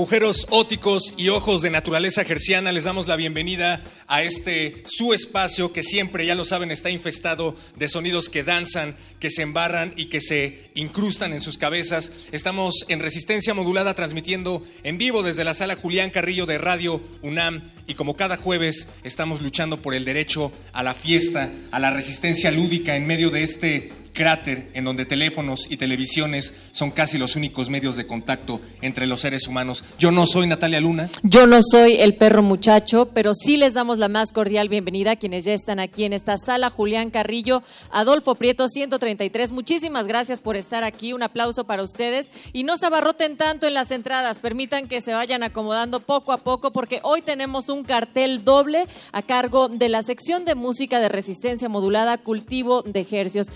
Agujeros óticos y ojos de naturaleza gerciana, les damos la bienvenida a este su espacio que siempre, ya lo saben, está infestado de sonidos que danzan, que se embarran y que se incrustan en sus cabezas. Estamos en resistencia modulada transmitiendo en vivo desde la sala Julián Carrillo de Radio UNAM y como cada jueves estamos luchando por el derecho a la fiesta, a la resistencia lúdica en medio de este cráter en donde teléfonos y televisiones son casi los únicos medios de contacto entre los seres humanos. Yo no soy Natalia Luna. Yo no soy el perro muchacho, pero sí les damos la más cordial bienvenida a quienes ya están aquí en esta sala. Julián Carrillo, Adolfo Prieto, 133. Muchísimas gracias por estar aquí. Un aplauso para ustedes. Y no se abarroten tanto en las entradas. Permitan que se vayan acomodando poco a poco porque hoy tenemos un cartel doble a cargo de la sección de música de resistencia modulada Cultivo de Ejercios.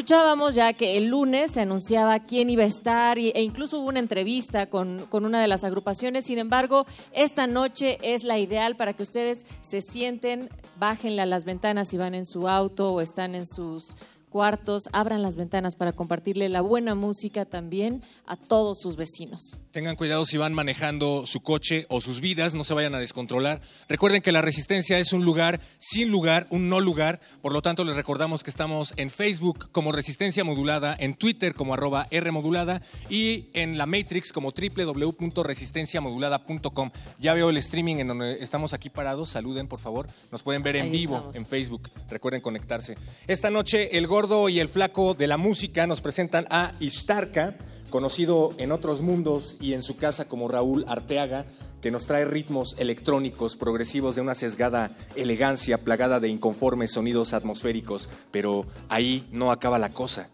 Escuchábamos ya que el lunes se anunciaba quién iba a estar e incluso hubo una entrevista con, con una de las agrupaciones. Sin embargo, esta noche es la ideal para que ustedes se sienten, bájenle a las ventanas si van en su auto o están en sus cuartos, abran las ventanas para compartirle la buena música también a todos sus vecinos. Tengan cuidado si van manejando su coche o sus vidas, no se vayan a descontrolar. Recuerden que la resistencia es un lugar sin lugar, un no lugar. Por lo tanto, les recordamos que estamos en Facebook como Resistencia Modulada, en Twitter como arroba R Modulada y en la Matrix como www.resistenciamodulada.com. Ya veo el streaming en donde estamos aquí parados. Saluden, por favor. Nos pueden ver en Ahí vivo estamos. en Facebook. Recuerden conectarse. Esta noche, el gordo y el flaco de la música nos presentan a Ishtarka, conocido en otros mundos y en su casa como Raúl Arteaga, que nos trae ritmos electrónicos progresivos de una sesgada elegancia plagada de inconformes sonidos atmosféricos. Pero ahí no acaba la cosa.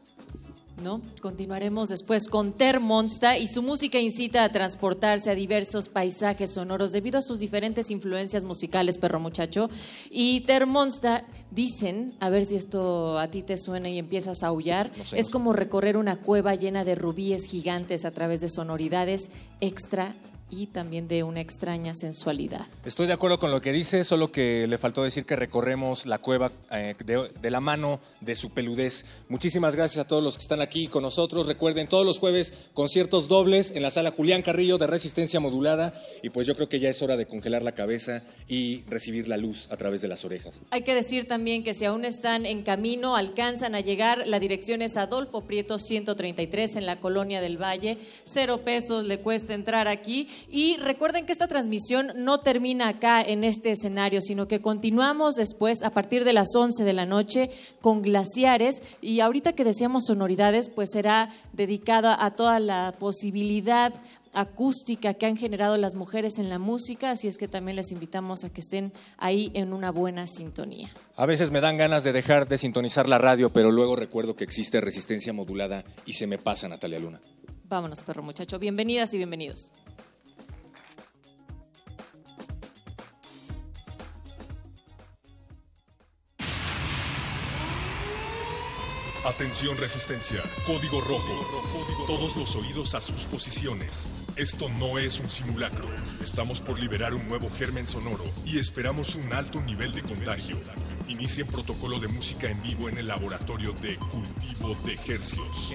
¿No? Continuaremos después con Ter Monsta y su música incita a transportarse a diversos paisajes sonoros debido a sus diferentes influencias musicales, perro muchacho. Y Ter Monsta, dicen, a ver si esto a ti te suena y empiezas a aullar, No sé, es no sé. como recorrer una cueva llena de rubíes gigantes a través de sonoridades extra y también de una extraña sensualidad. Estoy de acuerdo con lo que dice, solo que le faltó decir que recorremos la cueva eh, de, de la mano de su peludez. Muchísimas gracias a todos los que están aquí con nosotros. Recuerden, todos los jueves conciertos dobles en la sala Julián Carrillo de Resistencia Modulada. Y pues yo creo que ya es hora de congelar la cabeza y recibir la luz a través de las orejas. Hay que decir también que si aún están en camino, alcanzan a llegar, la dirección es Adolfo Prieto 133 en la Colonia del Valle. Cero pesos le cuesta entrar aquí. Y recuerden que esta transmisión no termina acá en este escenario, sino que continuamos después a partir de las 11 de la noche con glaciares. Y ahorita que decíamos sonoridades, pues será dedicada a toda la posibilidad acústica que han generado las mujeres en la música, así es que también les invitamos a que estén ahí en una buena sintonía. A veces me dan ganas de dejar de sintonizar la radio, pero luego recuerdo que existe resistencia modulada y se me pasa Natalia Luna. Vámonos, perro muchacho. Bienvenidas y bienvenidos. Atención resistencia, código rojo. Todos los oídos a sus posiciones. Esto no es un simulacro. Estamos por liberar un nuevo germen sonoro y esperamos un alto nivel de contagio. Inicien protocolo de música en vivo en el laboratorio de cultivo de hercios.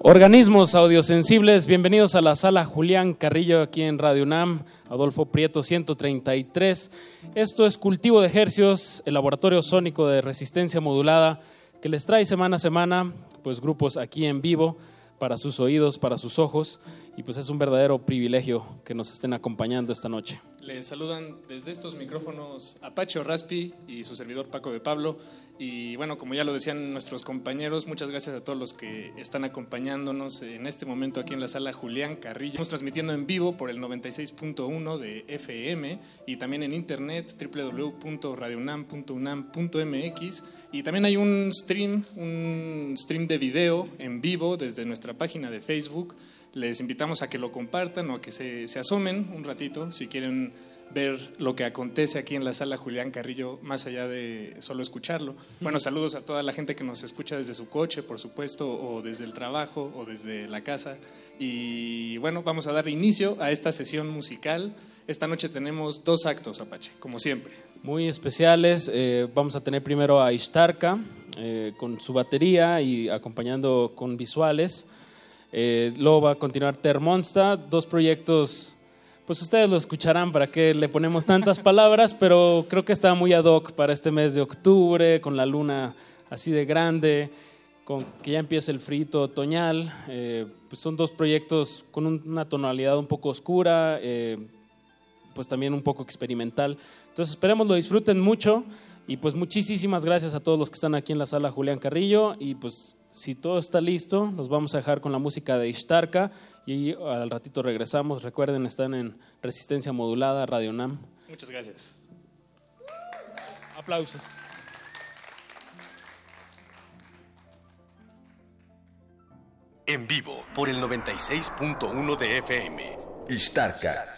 Organismos audiosensibles, bienvenidos a la sala Julián Carrillo aquí en Radio UNAM, Adolfo Prieto 133. Esto es Cultivo de Ejercios, el laboratorio sónico de resistencia modulada que les trae semana a semana pues grupos aquí en vivo para sus oídos, para sus ojos y pues es un verdadero privilegio que nos estén acompañando esta noche. Les saludan desde estos micrófonos Apache Raspi y su servidor Paco de Pablo. Y bueno, como ya lo decían nuestros compañeros, muchas gracias a todos los que están acompañándonos en este momento aquí en la sala Julián Carrillo. Estamos transmitiendo en vivo por el 96.1 de FM y también en internet www.radionam.unam.mx y también hay un stream, un stream de video en vivo desde nuestra página de Facebook les invitamos a que lo compartan o a que se, asomen un ratito si quieren ver lo que acontece aquí en la sala Julián Carrillo, más allá de solo escucharlo. Bueno, saludos a toda la gente que nos escucha desde su coche, por supuesto, o desde el trabajo, o desde la casa. Y bueno, vamos a dar inicio a esta sesión musical. Esta noche tenemos dos actos, Apache, como siempre. Muy especiales. Eh, vamos a tener primero a Ishtarka eh, con su batería y acompañando con visuales. Eh, luego va a continuar Termonsta, dos proyectos, pues ustedes lo escucharán para que le ponemos tantas palabras, pero creo que está muy ad hoc para este mes de octubre, con la luna así de grande, con que ya empieza el frito otoñal. Eh, pues son dos proyectos con una tonalidad un poco oscura, eh, pues también un poco experimental. Entonces esperemos lo disfruten mucho y pues muchísimas gracias a todos los que están aquí en la sala Julián Carrillo y pues si todo está listo, nos vamos a dejar con la música de Ishtarka y al ratito regresamos. Recuerden, están en Resistencia Modulada, Radio NAM. Muchas gracias. Aplausos. En vivo por el 96.1 de FM. Ishtarka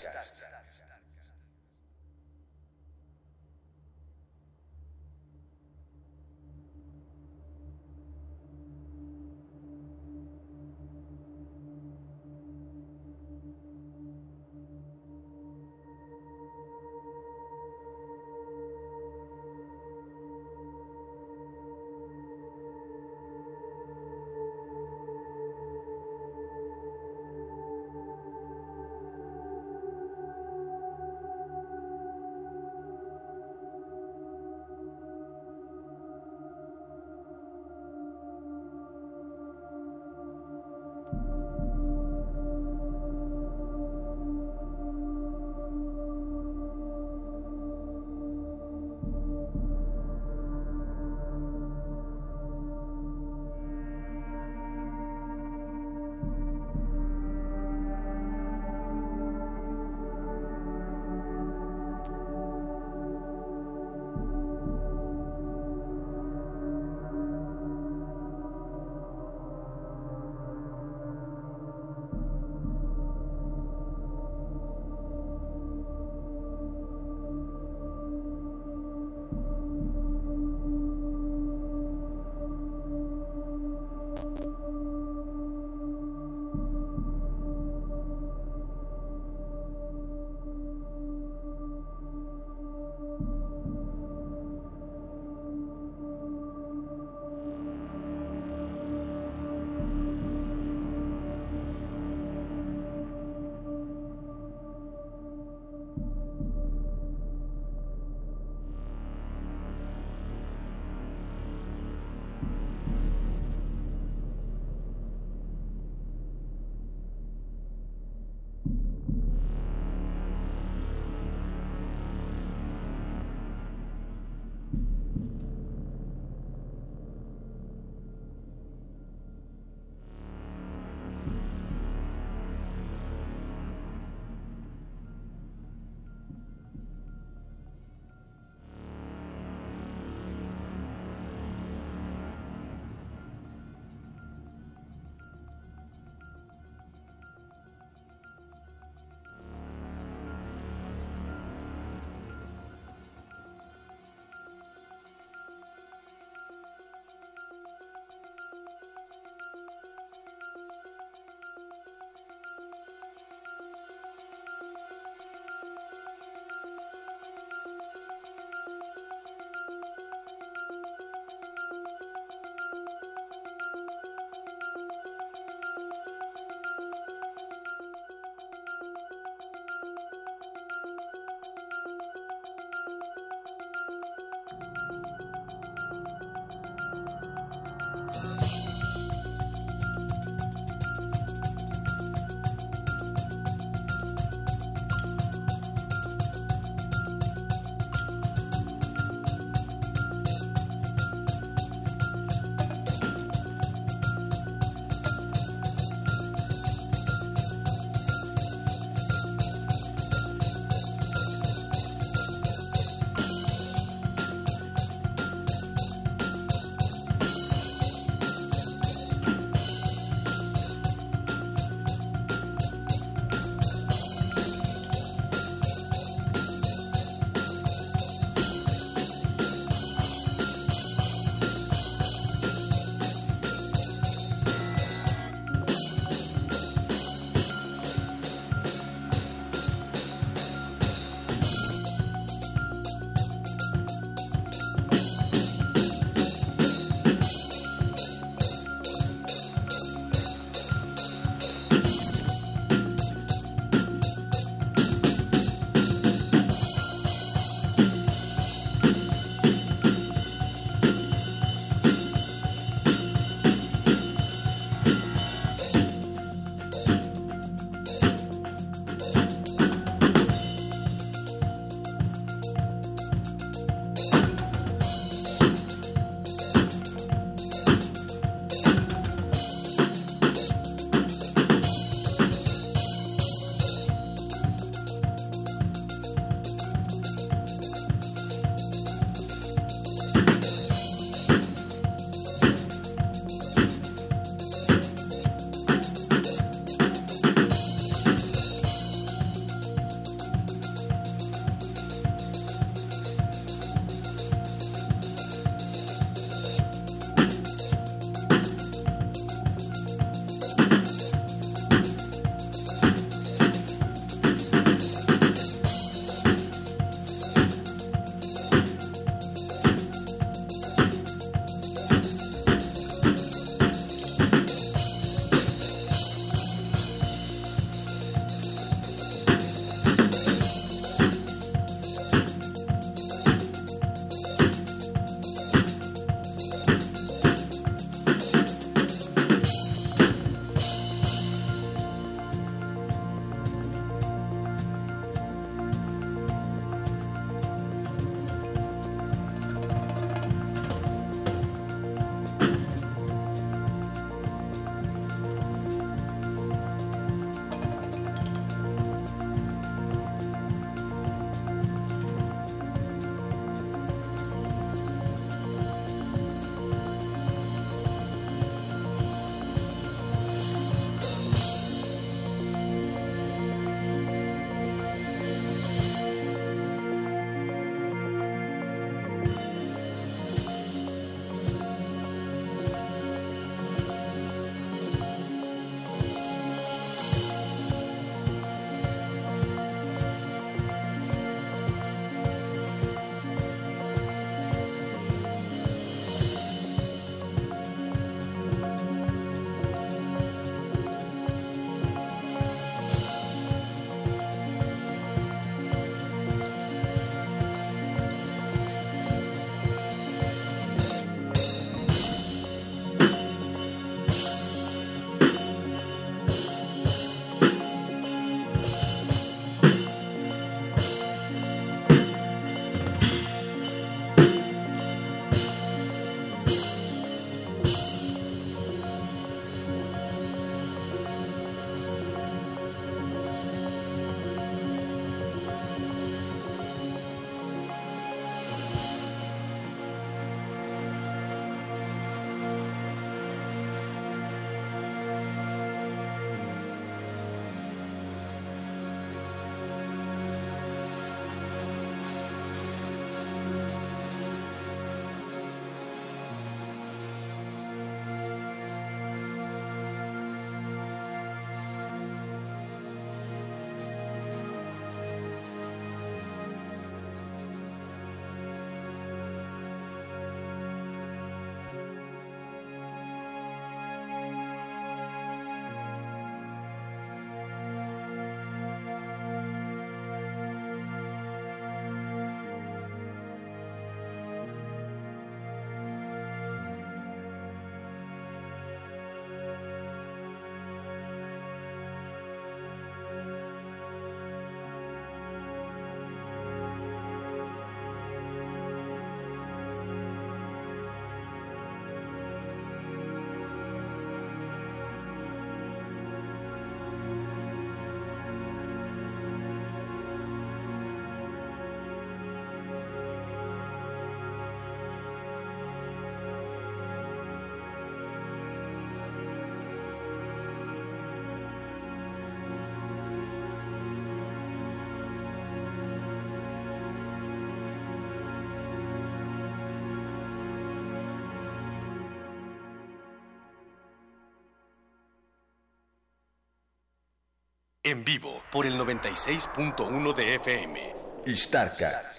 En vivo por el 96.1 de FM. Istarca.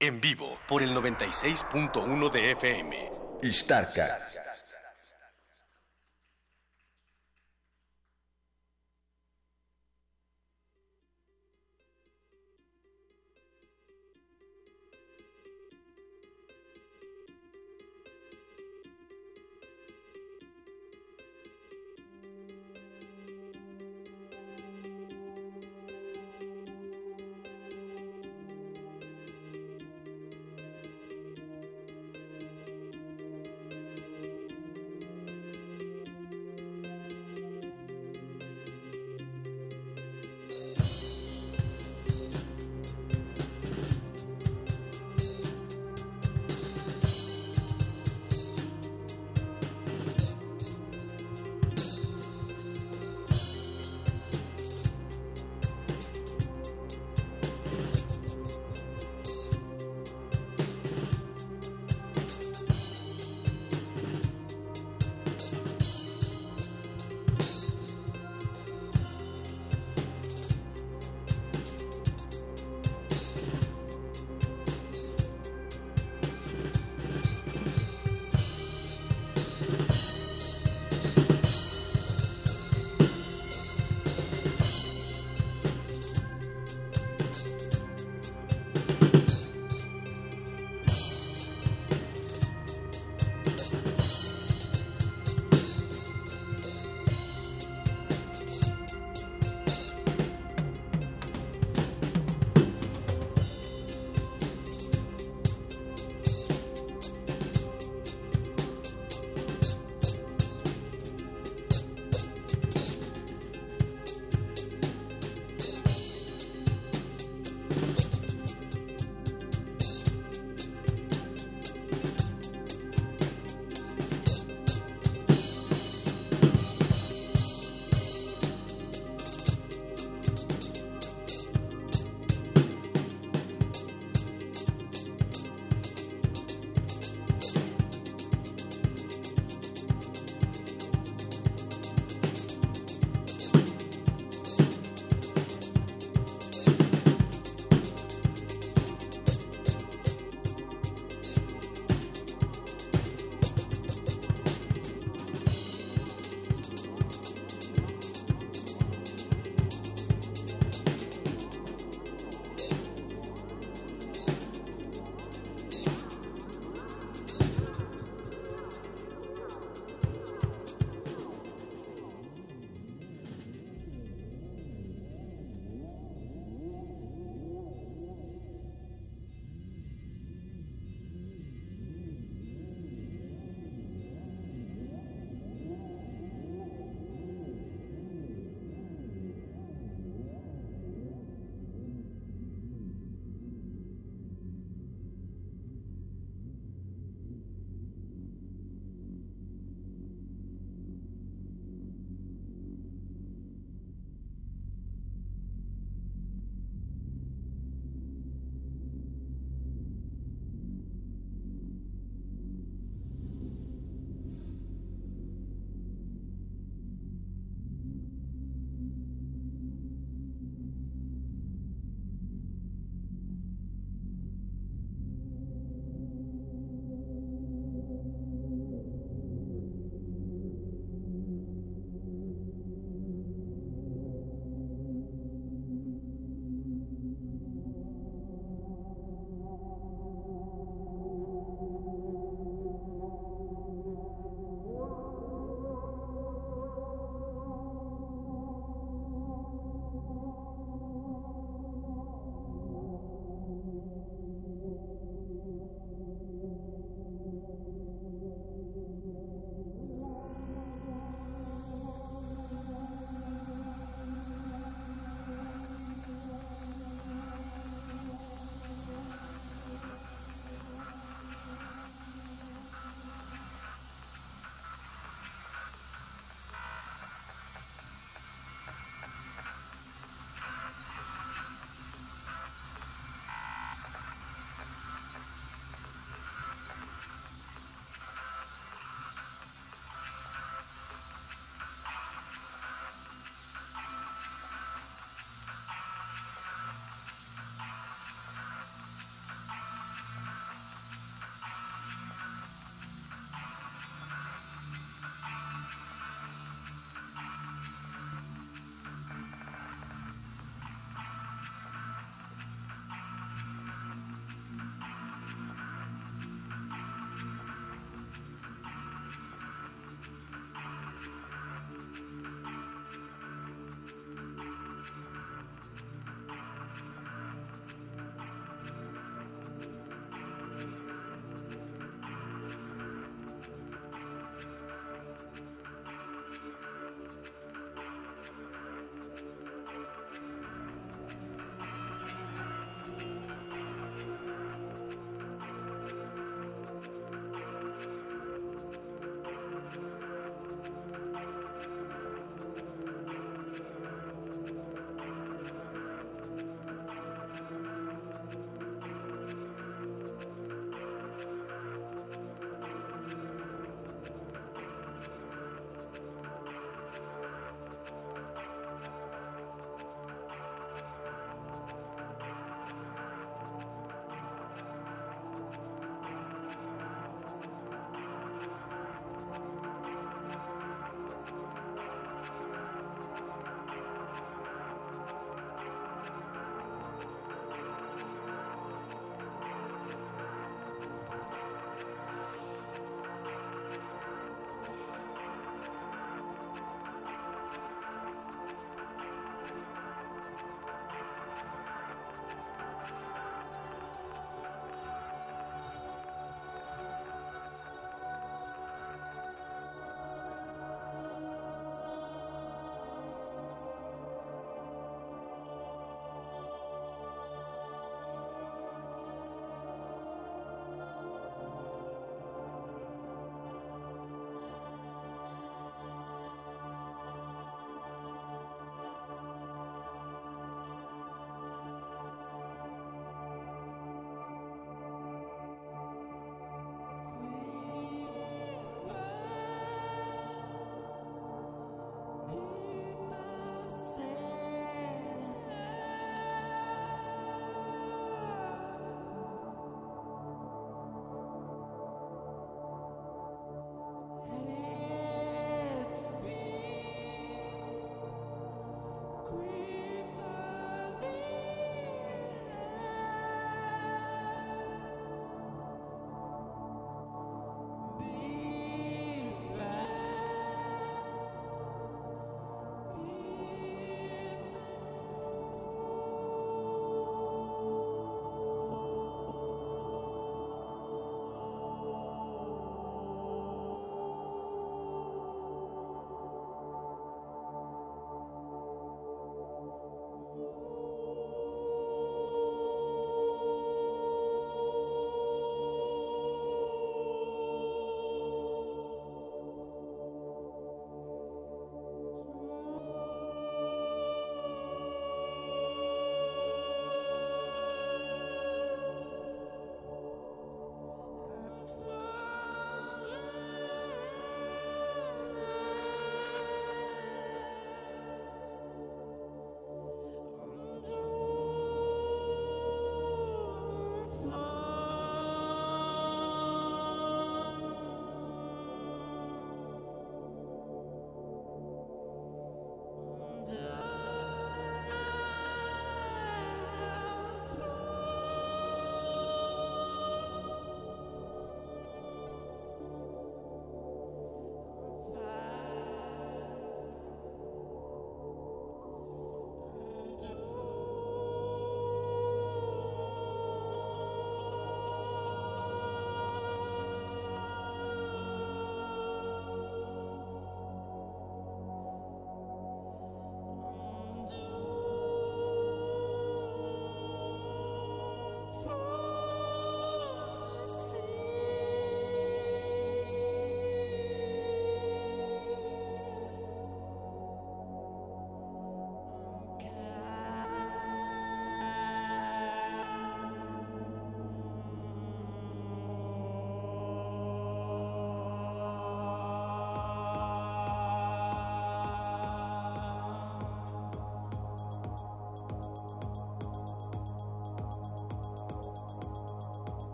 En vivo por el 96.1 de FM.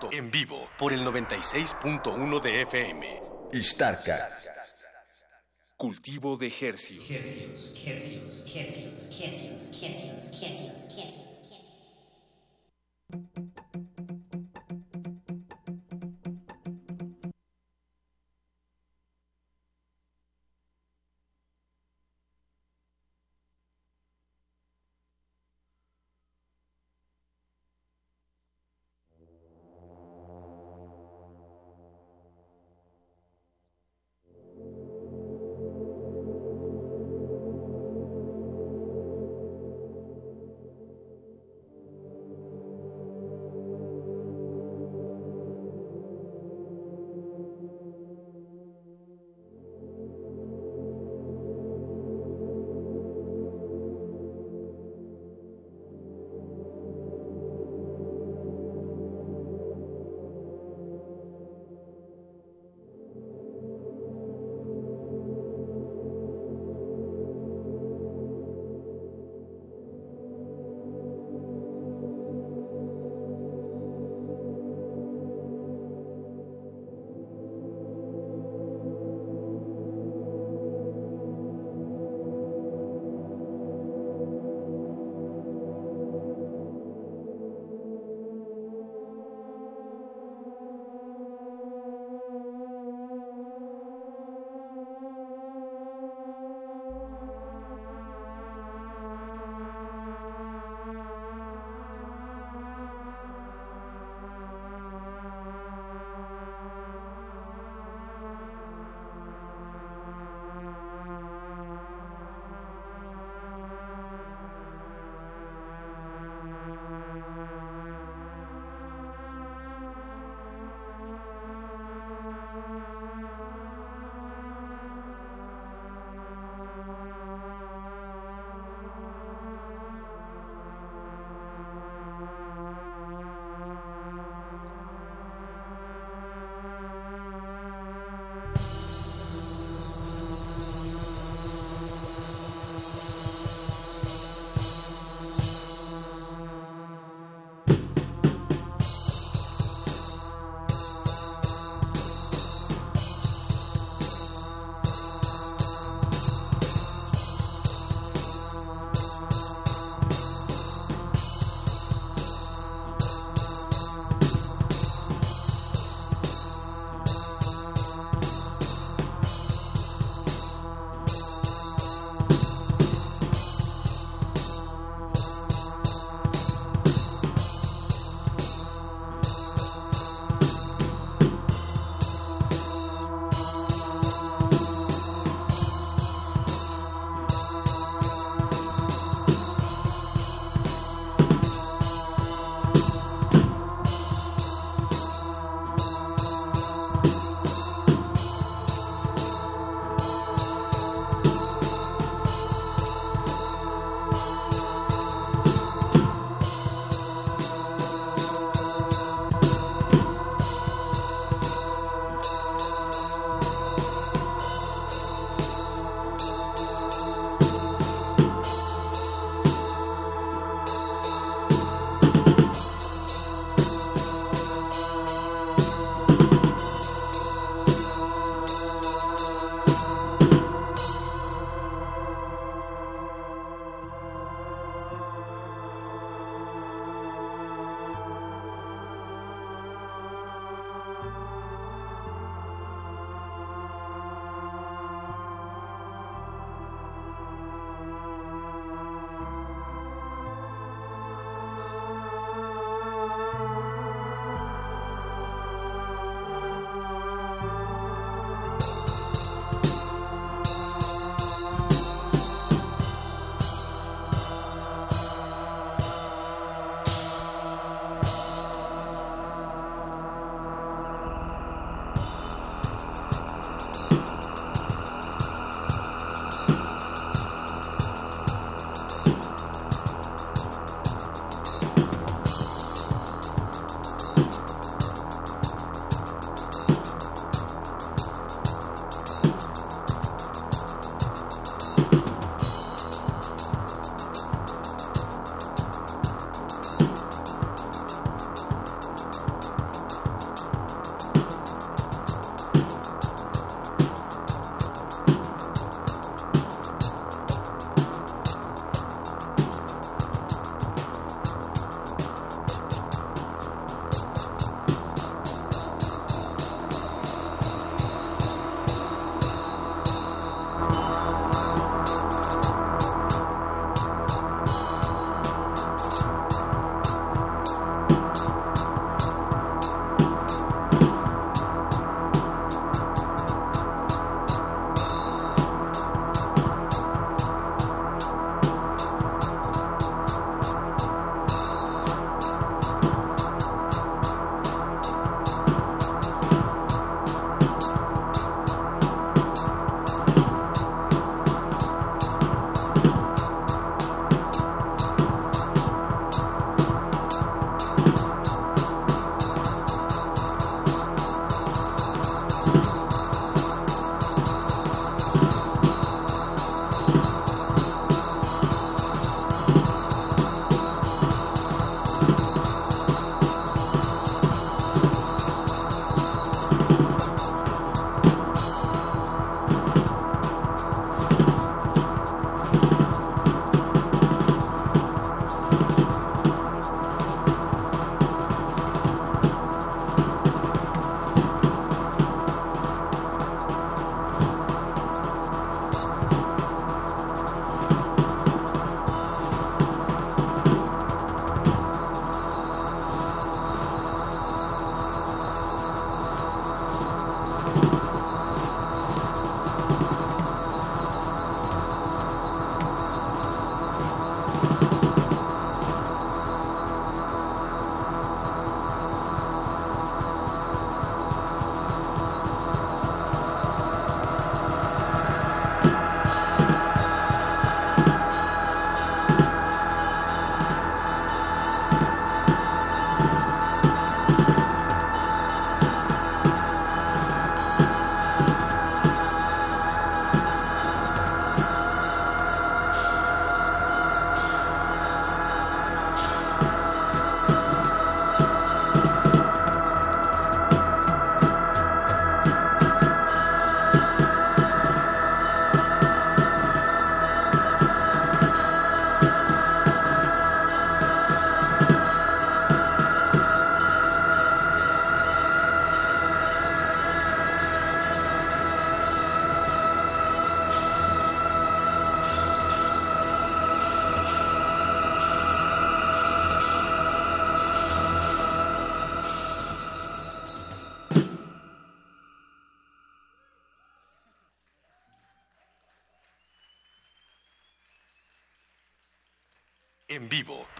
Istarca. En vivo por el 96.1 de FM. Ishtarka. Cultivo de ejercicio. Hercios, hercios, hercios, hercios, hercios, hercios,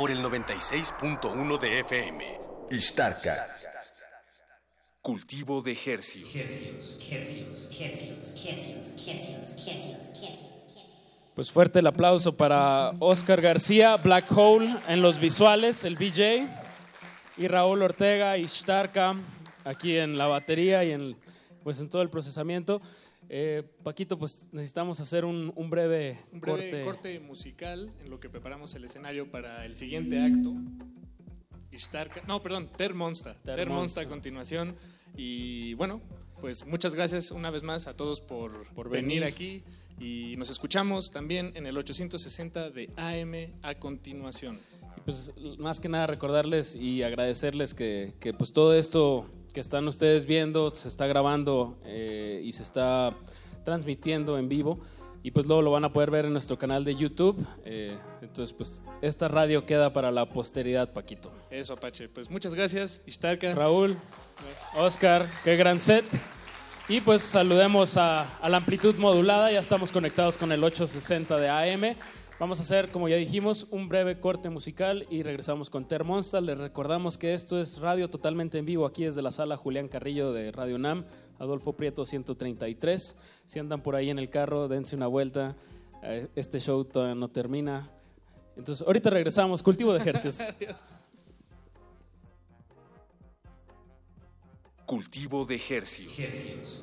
por el 96.1 de FM. Istarca. Cultivo de Hercios. Hercios, hercios, hercios, hercios, hercios, hercios, hercios. Pues fuerte el aplauso para Oscar García, Black Hole en los visuales, el BJ, y Raúl Ortega y Starka aquí en la batería y en, pues en todo el procesamiento. Eh, Paquito, pues necesitamos hacer un, un breve, Un breve corte. corte. musical en lo que preparamos el escenario para el siguiente acto. Ishtarka, no, perdón, Ter Monsta. Ter Ter Monsta a continuación. Y bueno, pues muchas gracias una vez más a todos por, Por venir venir. aquí. Y nos escuchamos también en el 860 de AM a continuación. Y pues más que nada recordarles y agradecerles que, que, pues todo esto que están ustedes viendo se está grabando eh, y se está transmitiendo en vivo y pues luego lo van a poder ver en nuestro canal de YouTube. Eh, entonces pues esta radio queda para la posteridad, Paquito. Eso, Apache. Pues muchas gracias, Ishtarka. Raúl, Oscar, qué gran set. Y pues saludemos a, a la amplitud modulada, ya estamos conectados con el 860 de AM. Vamos a hacer, como ya dijimos, un breve corte musical y regresamos con Ter Monster. Les recordamos que esto es radio totalmente en vivo aquí desde la sala Julián Carrillo de Radio NAM, Adolfo Prieto 133. Si andan por ahí en el carro, dense una vuelta. Eh, Este show todavía no termina. Entonces, ahorita regresamos. Cultivo de ejercicios. Cultivo de hercios, hercios,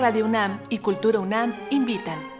Radio UNAM y Cultura UNAM invitan.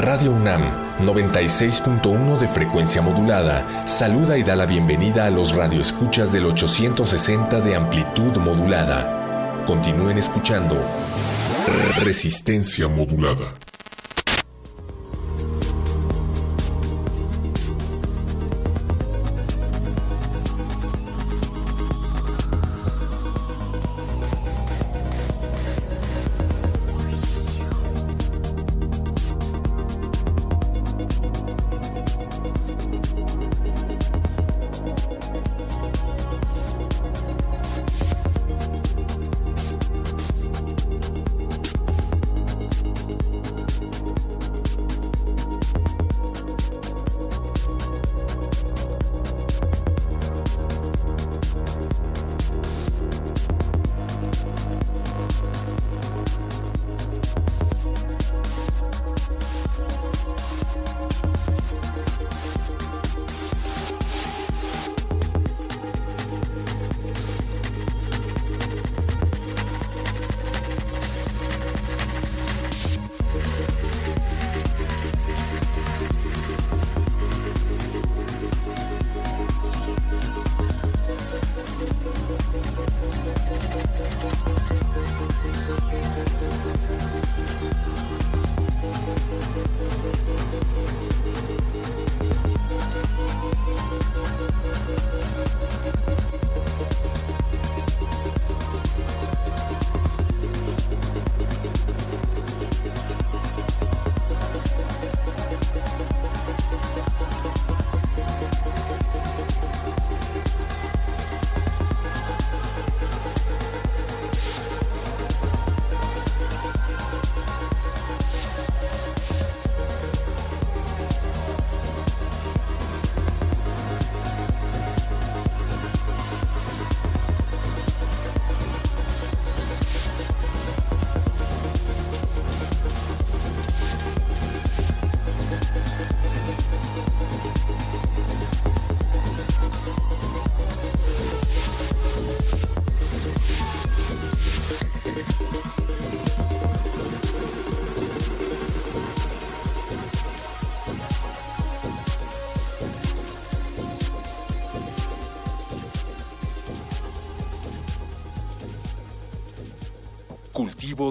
Radio UNAM 96.1 de frecuencia modulada saluda y da la bienvenida a los radioescuchas del 860 de amplitud modulada. Continúen escuchando Resistencia modulada.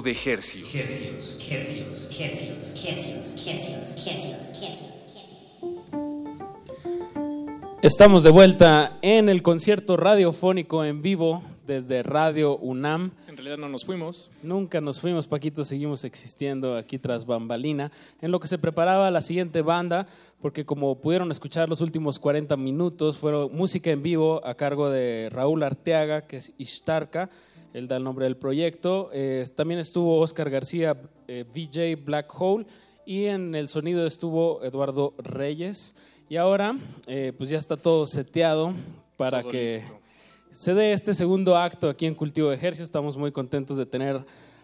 De hercios. Hercios, hercios, hercios, hercios, hercios, hercios, hercios. Estamos de vuelta en el concierto radiofónico en vivo desde Radio UNAM. En realidad no nos fuimos. Nunca nos fuimos, Paquito, seguimos existiendo aquí tras bambalina, en lo que se preparaba la siguiente banda, porque como pudieron escuchar los últimos 40 minutos, fueron música en vivo a cargo de Raúl Arteaga, que es Ishtarka, él da el nombre del proyecto. Eh, también estuvo Oscar García, eh, VJ Black Hole, y en el sonido estuvo Eduardo Reyes. Y ahora, eh, pues ya está todo seteado para Todo que listo. se dé este segundo acto aquí en Cultivo de Ejercicio. Estamos muy contentos de tener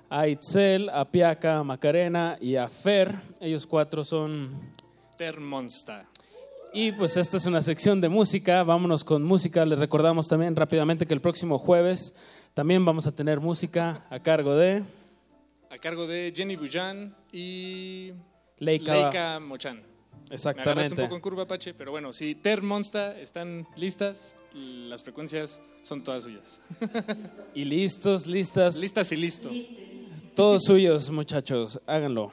a Itzel, a Piaca, a Macarena y a Fer. Ellos cuatro son Termonsta. y pues esta es una sección de música. Vámonos con música. Les recordamos también rápidamente que el próximo jueves también vamos a tener música a cargo de A cargo de Jenny Bujan y Leica. Leica Mochan. Me agarraste Exactamente. un poco en curva, Apache, pero bueno, si Ter Monsta están listas, las frecuencias son todas suyas. Y listos, listas. Listas y listo. Todos suyos, muchachos. Háganlo.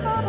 Love.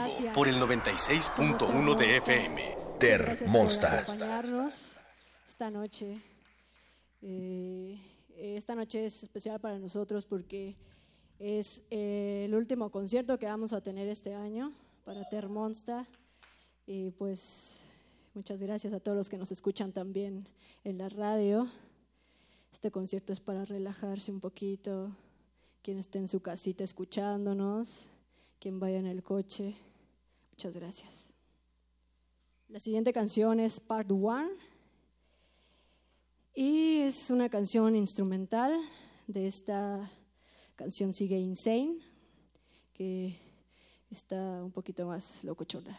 Vivo por el 96.1 de FM. Ter Gracias por Monster. acompañarnos esta noche. Eh, esta noche es especial para nosotros porque es eh, el último concierto que vamos a tener este año para Ter Monster. Y pues muchas gracias a todos los que nos escuchan también en la radio. Este concierto es para relajarse un poquito, quien esté en su casita escuchándonos, quien vaya en el coche. Muchas gracias. La siguiente canción es Part One y es una canción instrumental de esta canción Sigue Insane, que está un poquito más locochona.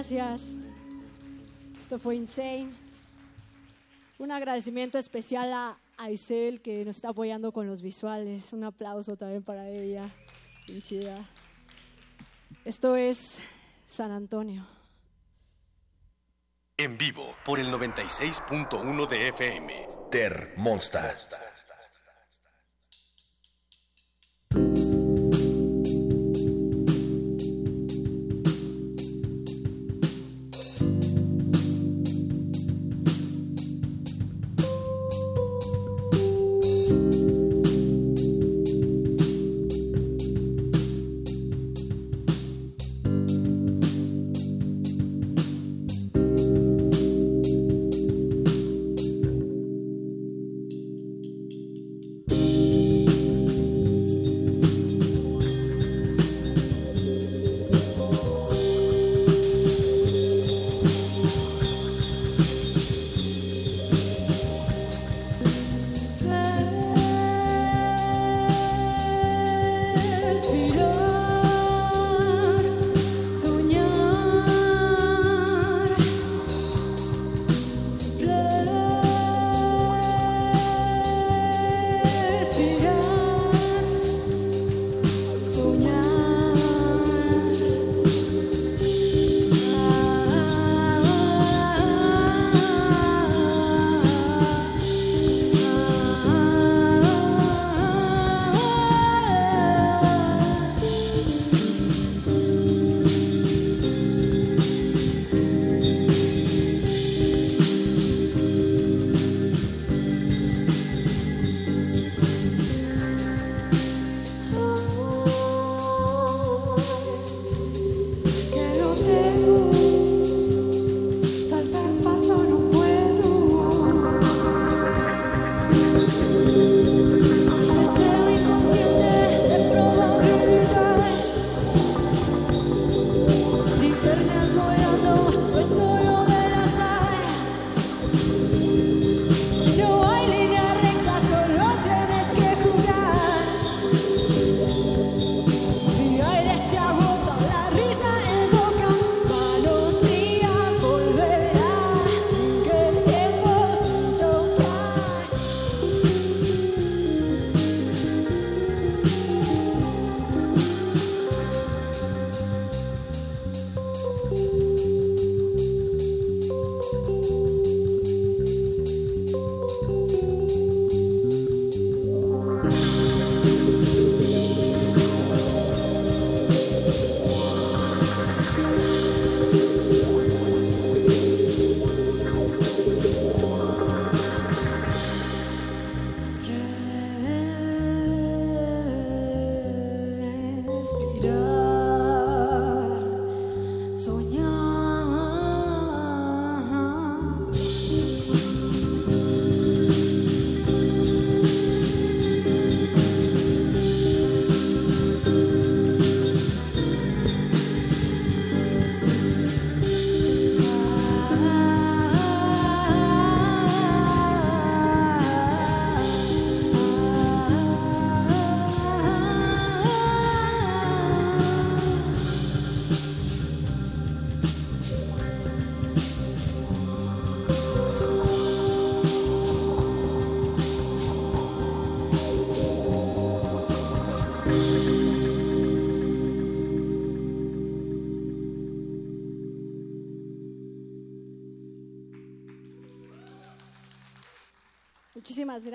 Gracias. Esto fue insane. Un agradecimiento especial a Aisel que nos está apoyando con los visuales. Un aplauso también para ella. Bien chida. Esto es San Antonio. En vivo por el 96.1 de FM. Ter Monster.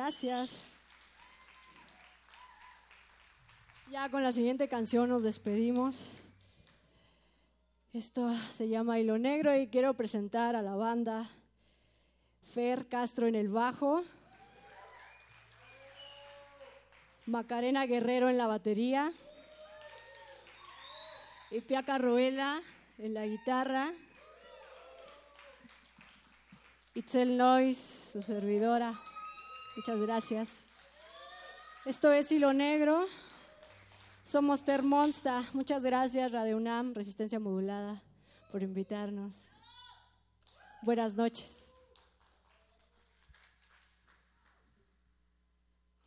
Gracias. Ya con la siguiente canción nos despedimos. Esto se llama Hilo Negro y quiero presentar a la banda Fer Castro en el bajo, Macarena Guerrero en la batería, y Pia Carruela en la guitarra, Itzel Nois, su servidora. Muchas gracias. Esto es Hilo Negro. Somos Termonsta. Muchas gracias, Radio UNAM, Resistencia Modulada, por invitarnos. Buenas noches.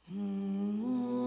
Y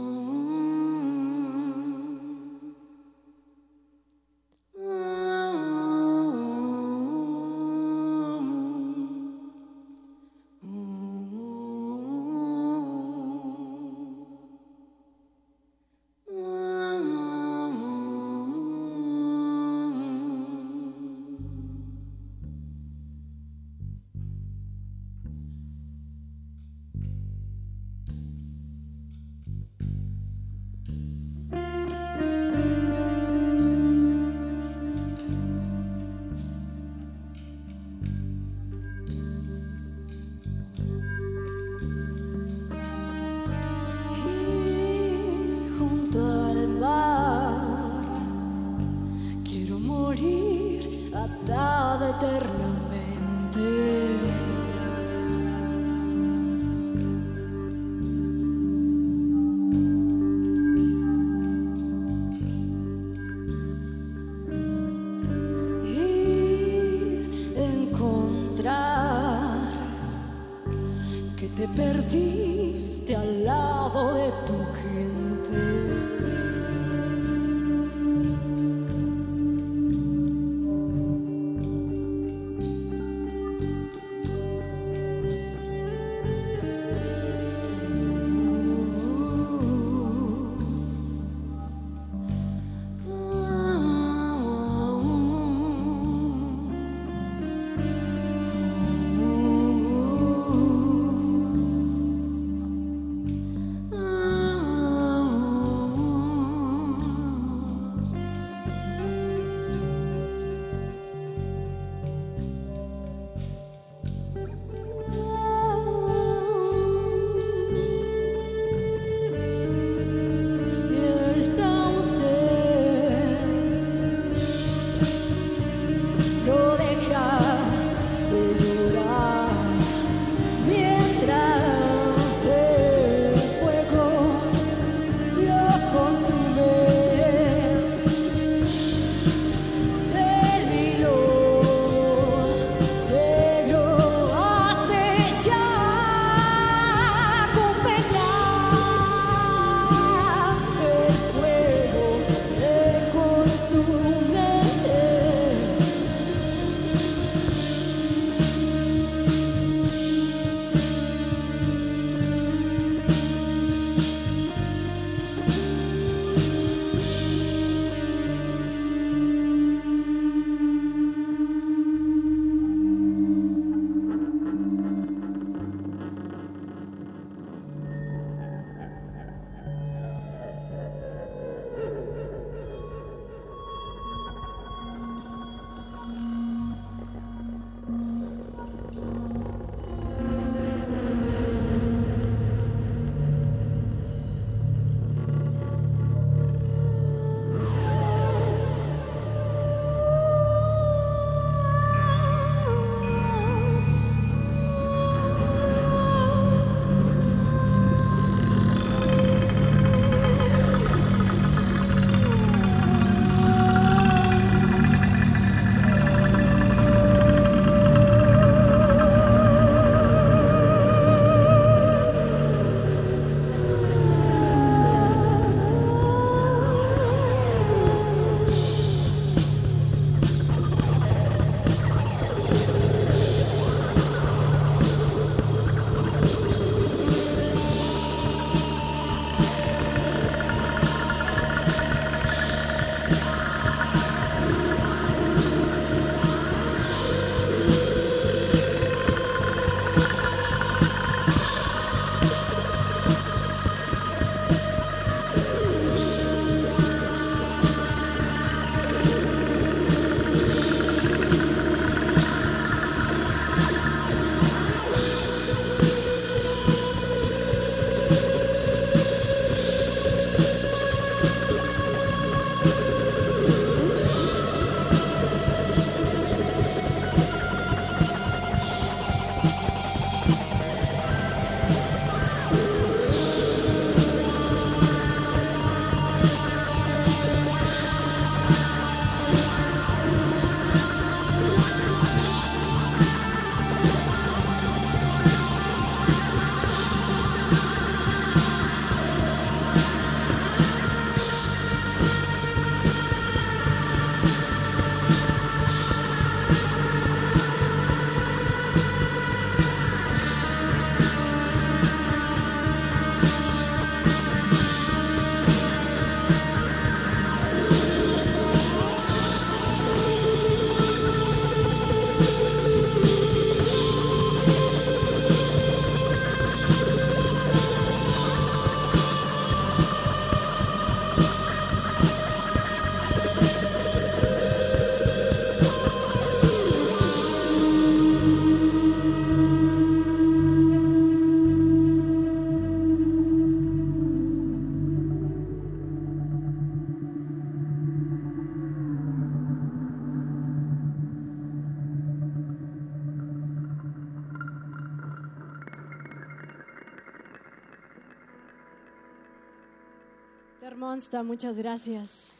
Monsta, muchas gracias.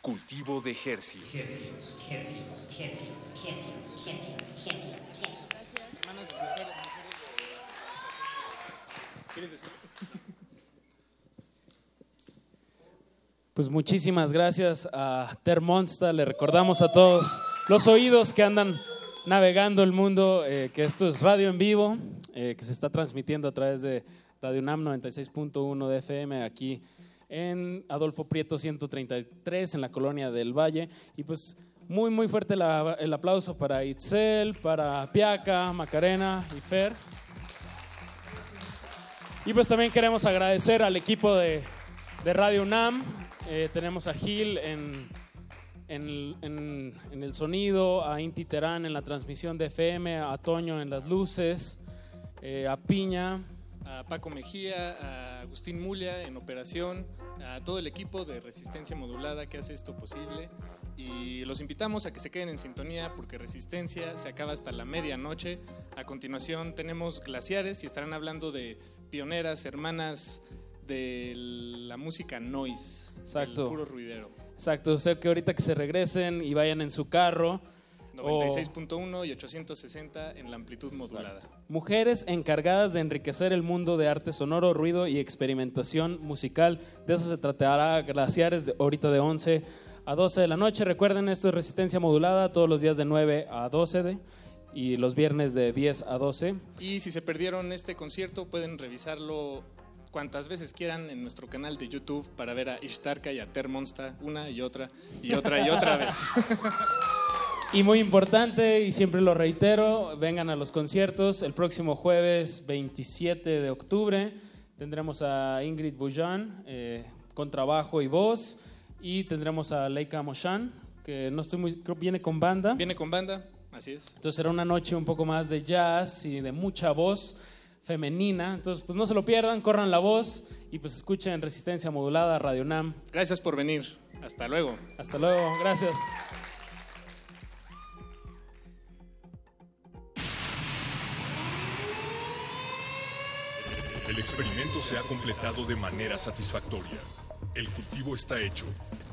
Cultivo de hercios, hercios. ¿Quieres decir? Pues muchísimas gracias a Ter Monsta. Le recordamos a todos los oídos que andan navegando el mundo eh, que esto es radio en vivo, eh, que se está transmitiendo a través de Radio UNAM 96.1 de FM aquí en Adolfo Prieto 133 en la colonia del Valle. Y pues muy, muy fuerte el aplauso para Itzel, para Piaca, Macarena y Fer. Y pues también queremos agradecer al equipo de, de Radio UNAM. Eh, tenemos a Gil en, en, en- en el sonido, a Inti Terán en la transmisión de FM, a Toño en las luces, eh, a Piña. A Paco Mejía, a Agustín Mulia en operación, a todo el equipo de Resistencia Modulada que hace esto posible. Y los invitamos a que se queden en sintonía porque Resistencia se acaba hasta la medianoche. A continuación tenemos Glaciares y estarán hablando de pioneras, hermanas de la música noise, Exacto. el puro ruidero. Exacto, o sea que ahorita que se regresen y vayan en su carro. O- 96.1 y 860 en la amplitud modulada. Mujeres encargadas de enriquecer el mundo de arte sonoro, ruido y experimentación musical. De eso se tratará Glaciares de, ahorita de 11 a 12 de la noche. Recuerden, esto es resistencia modulada todos los días de 9 a 12 de- y los viernes de 10 a 12. Y si se perdieron este concierto, pueden revisarlo cuantas veces quieran en nuestro canal de YouTube para ver a Ishtarka y a Ter Monsta una y otra y otra y otra vez. Y muy importante, y siempre lo reitero, vengan a los conciertos. El próximo jueves 27 de octubre tendremos a Ingrid Bujan eh, con trabajo y voz. Y tendremos a Leica Moshan, que no estoy muy, creo que viene con banda. Viene con banda, así es. Entonces será una noche un poco más de jazz y de mucha voz femenina. Entonces, pues no se lo pierdan, corran la voz y pues escuchen Resistencia Modulada, Radio Nam. Gracias por venir. Hasta luego. Hasta luego, gracias. El experimento se ha completado de manera satisfactoria. El cultivo está hecho.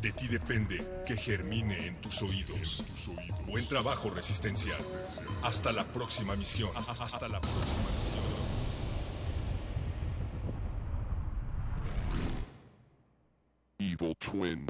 De ti depende que germine en tus oídos. Buen trabajo, Resistencia. Hasta la próxima misión. Hasta la próxima misión. Evil Twin.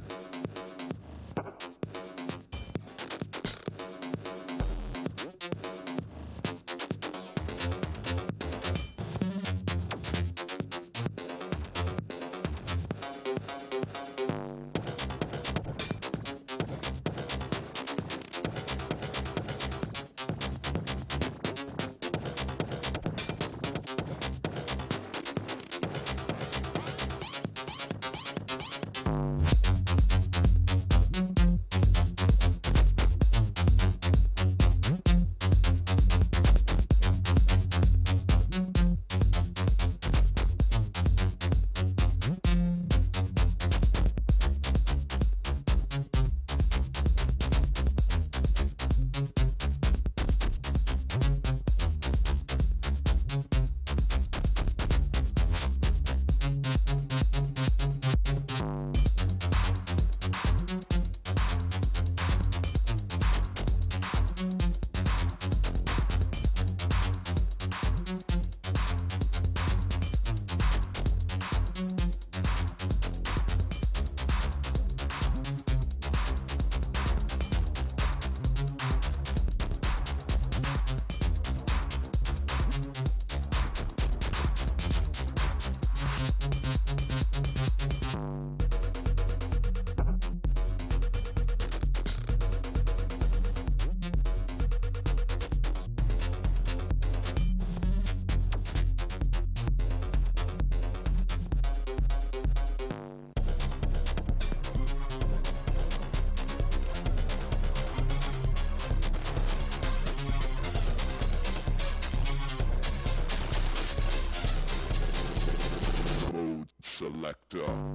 up.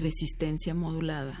Resistencia modulada.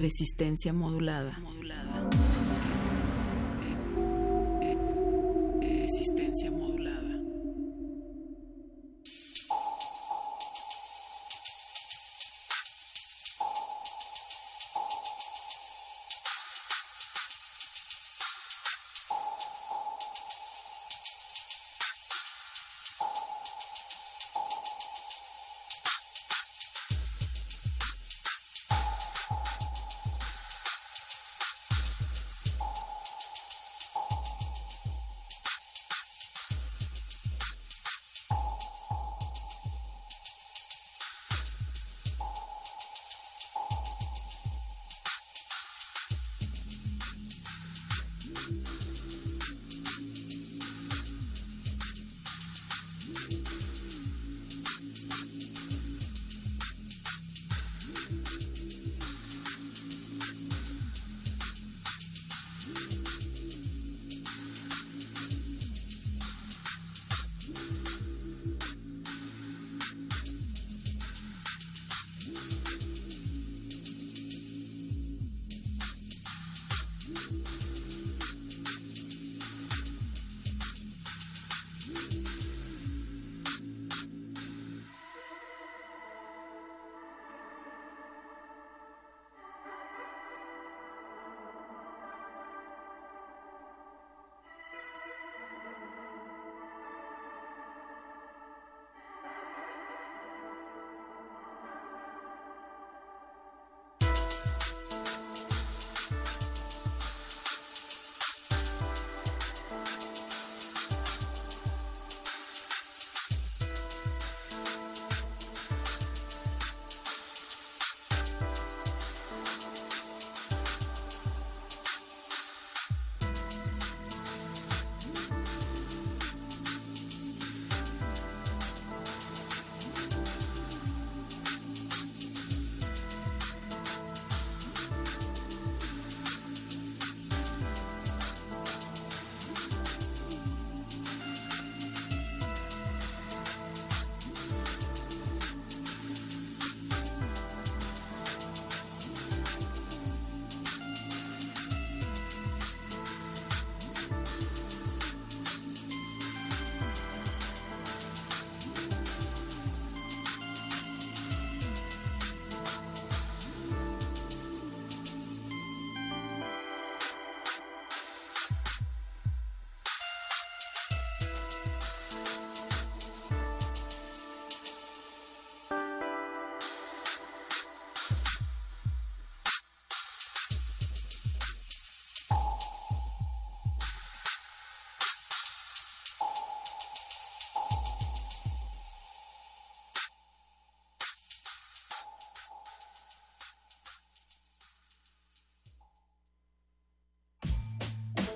Resistencia modulada. Modulada.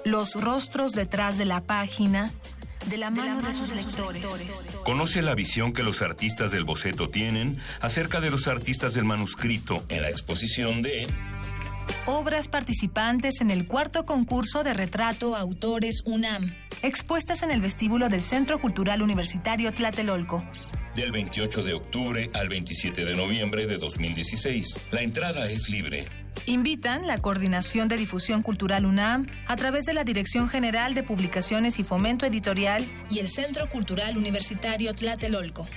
Los rostros detrás de la página, de la mano de, sus lectores. Conoce la visión que los artistas del boceto tienen acerca de los artistas del manuscrito en la exposición de Obras participantes en el cuarto concurso de retrato Autores UNAM, expuestas en el vestíbulo del Centro Cultural Universitario Tlatelolco. del 28 de octubre al 27 de noviembre de 2016. La entrada es libre. Invitan la Coordinación de Difusión Cultural UNAM a través de la Dirección General de Publicaciones y Fomento Editorial y el Centro Cultural Universitario Tlatelolco.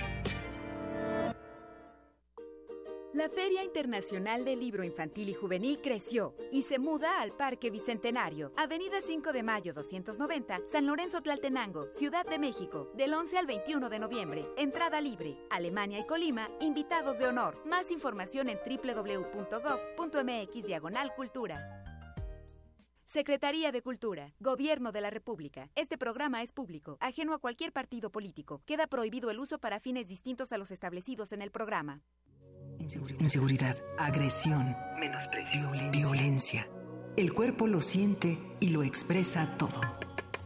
Internacional del Libro Infantil y Juvenil creció y se muda al Parque Bicentenario, Avenida 5 de Mayo 290, San Lorenzo Tlaltenango, Ciudad de México, del 11 al 21 de noviembre. Entrada libre. Alemania y Colima, invitados de honor. Más información en www.gov.mx diagonal cultura. Secretaría de Cultura, Gobierno de la República. Este programa es público, ajeno a cualquier partido político. Queda prohibido el uso para fines distintos a los establecidos en el programa. Inseguridad, agresión, menosprecio, violencia. El cuerpo lo siente y lo expresa todo.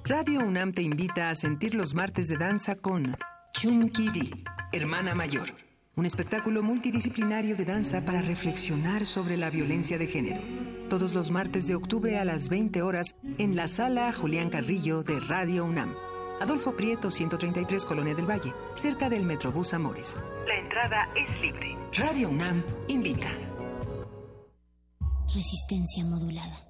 Radio UNAM te invita a sentir los martes de danza con Chumkidi, Hermana Mayor, un espectáculo multidisciplinario de danza para reflexionar sobre la violencia de género. Todos los martes de octubre a las 20 horas en la sala Julián Carrillo de Radio UNAM. Adolfo Prieto, 133 Colonia del Valle, cerca del Metrobús Amores. La entrada es libre. Radio UNAM invita. Resistencia modulada.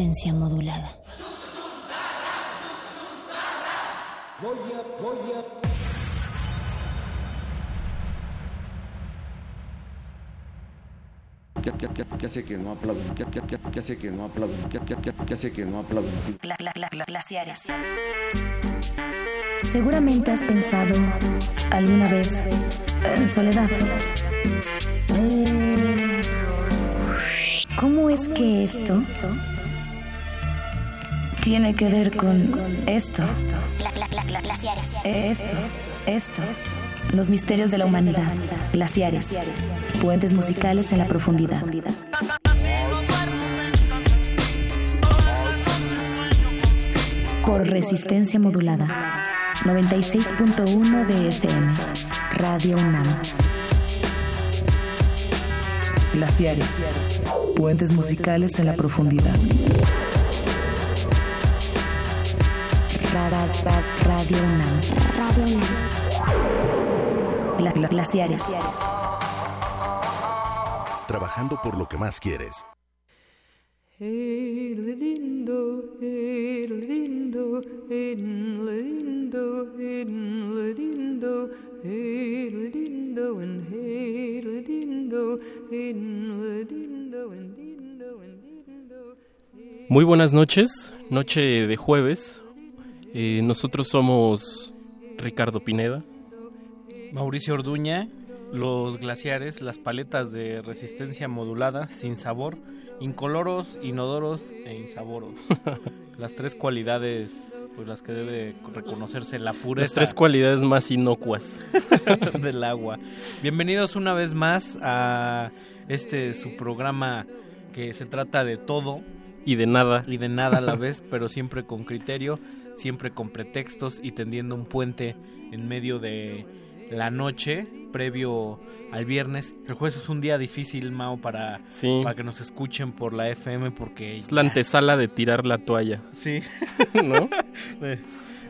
Resistencia modulada. ¿Qué, hace que no aplauden? ¿Qué, hace que no aplauden? ¿Qué, hace que no aplauden? Gla- gla- gla- gla- glaciares. Seguramente has pensado alguna vez en soledad. ¿Cómo es que esto tiene que ver con esto? glaciares. Esto, esto. Los misterios de la humanidad. Glaciares. Puentes musicales en la profundidad. Por resistencia modulada. 96.1 de FM. Radio UNAM. Glaciares. Puentes musicales en la profundidad. Ra- ra- ra- Radio UNAM. Radio UNAM. Gla- gla- glaciares. Trabajando por lo que más quieres. El lindo, el lindo, el lindo, el lindo, el lindo, el lindo, el lindo. Muy buenas noches, noche de jueves. Eh, nosotros somos Ricardo Pineda. Mauricio Orduña, los glaciares, las paletas de resistencia modulada, sin sabor, incoloros, inodoros e insaboros. las tres cualidades pues las que debe reconocerse la pureza Las tres cualidades más inocuas. del agua. Bienvenidos una vez más a este su programa que se trata de todo Y de nada. y de nada a la vez, pero siempre con criterio, siempre con pretextos y tendiendo un puente en medio de la noche previo al viernes. El jueves es un día difícil, Mao, para, Sí. para que nos escuchen por la FM porque Es la antesala de tirar la toalla. Sí. ¿No?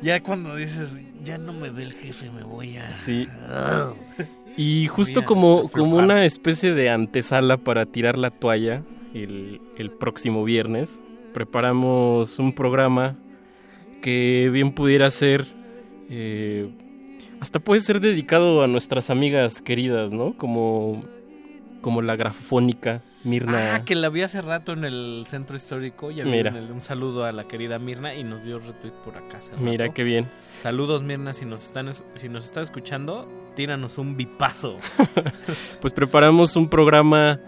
Ya cuando dices, ya no me ve el jefe, me voy a... Sí. Y justo como, como una especie de antesala para tirar la toalla el, el próximo viernes, preparamos un programa que bien pudiera ser, eh, hasta puede ser dedicado a nuestras amigas queridas, ¿no? Como, como la grafónica Mirna. Ah, que la vi hace rato en el centro histórico. Ya Mira. el- un saludo a la querida Mirna y nos dio retweet por acá. hace Mira qué bien. Saludos Mirna, si nos están es- si nos está escuchando, tíranos un bipazo. Pues preparamos un programa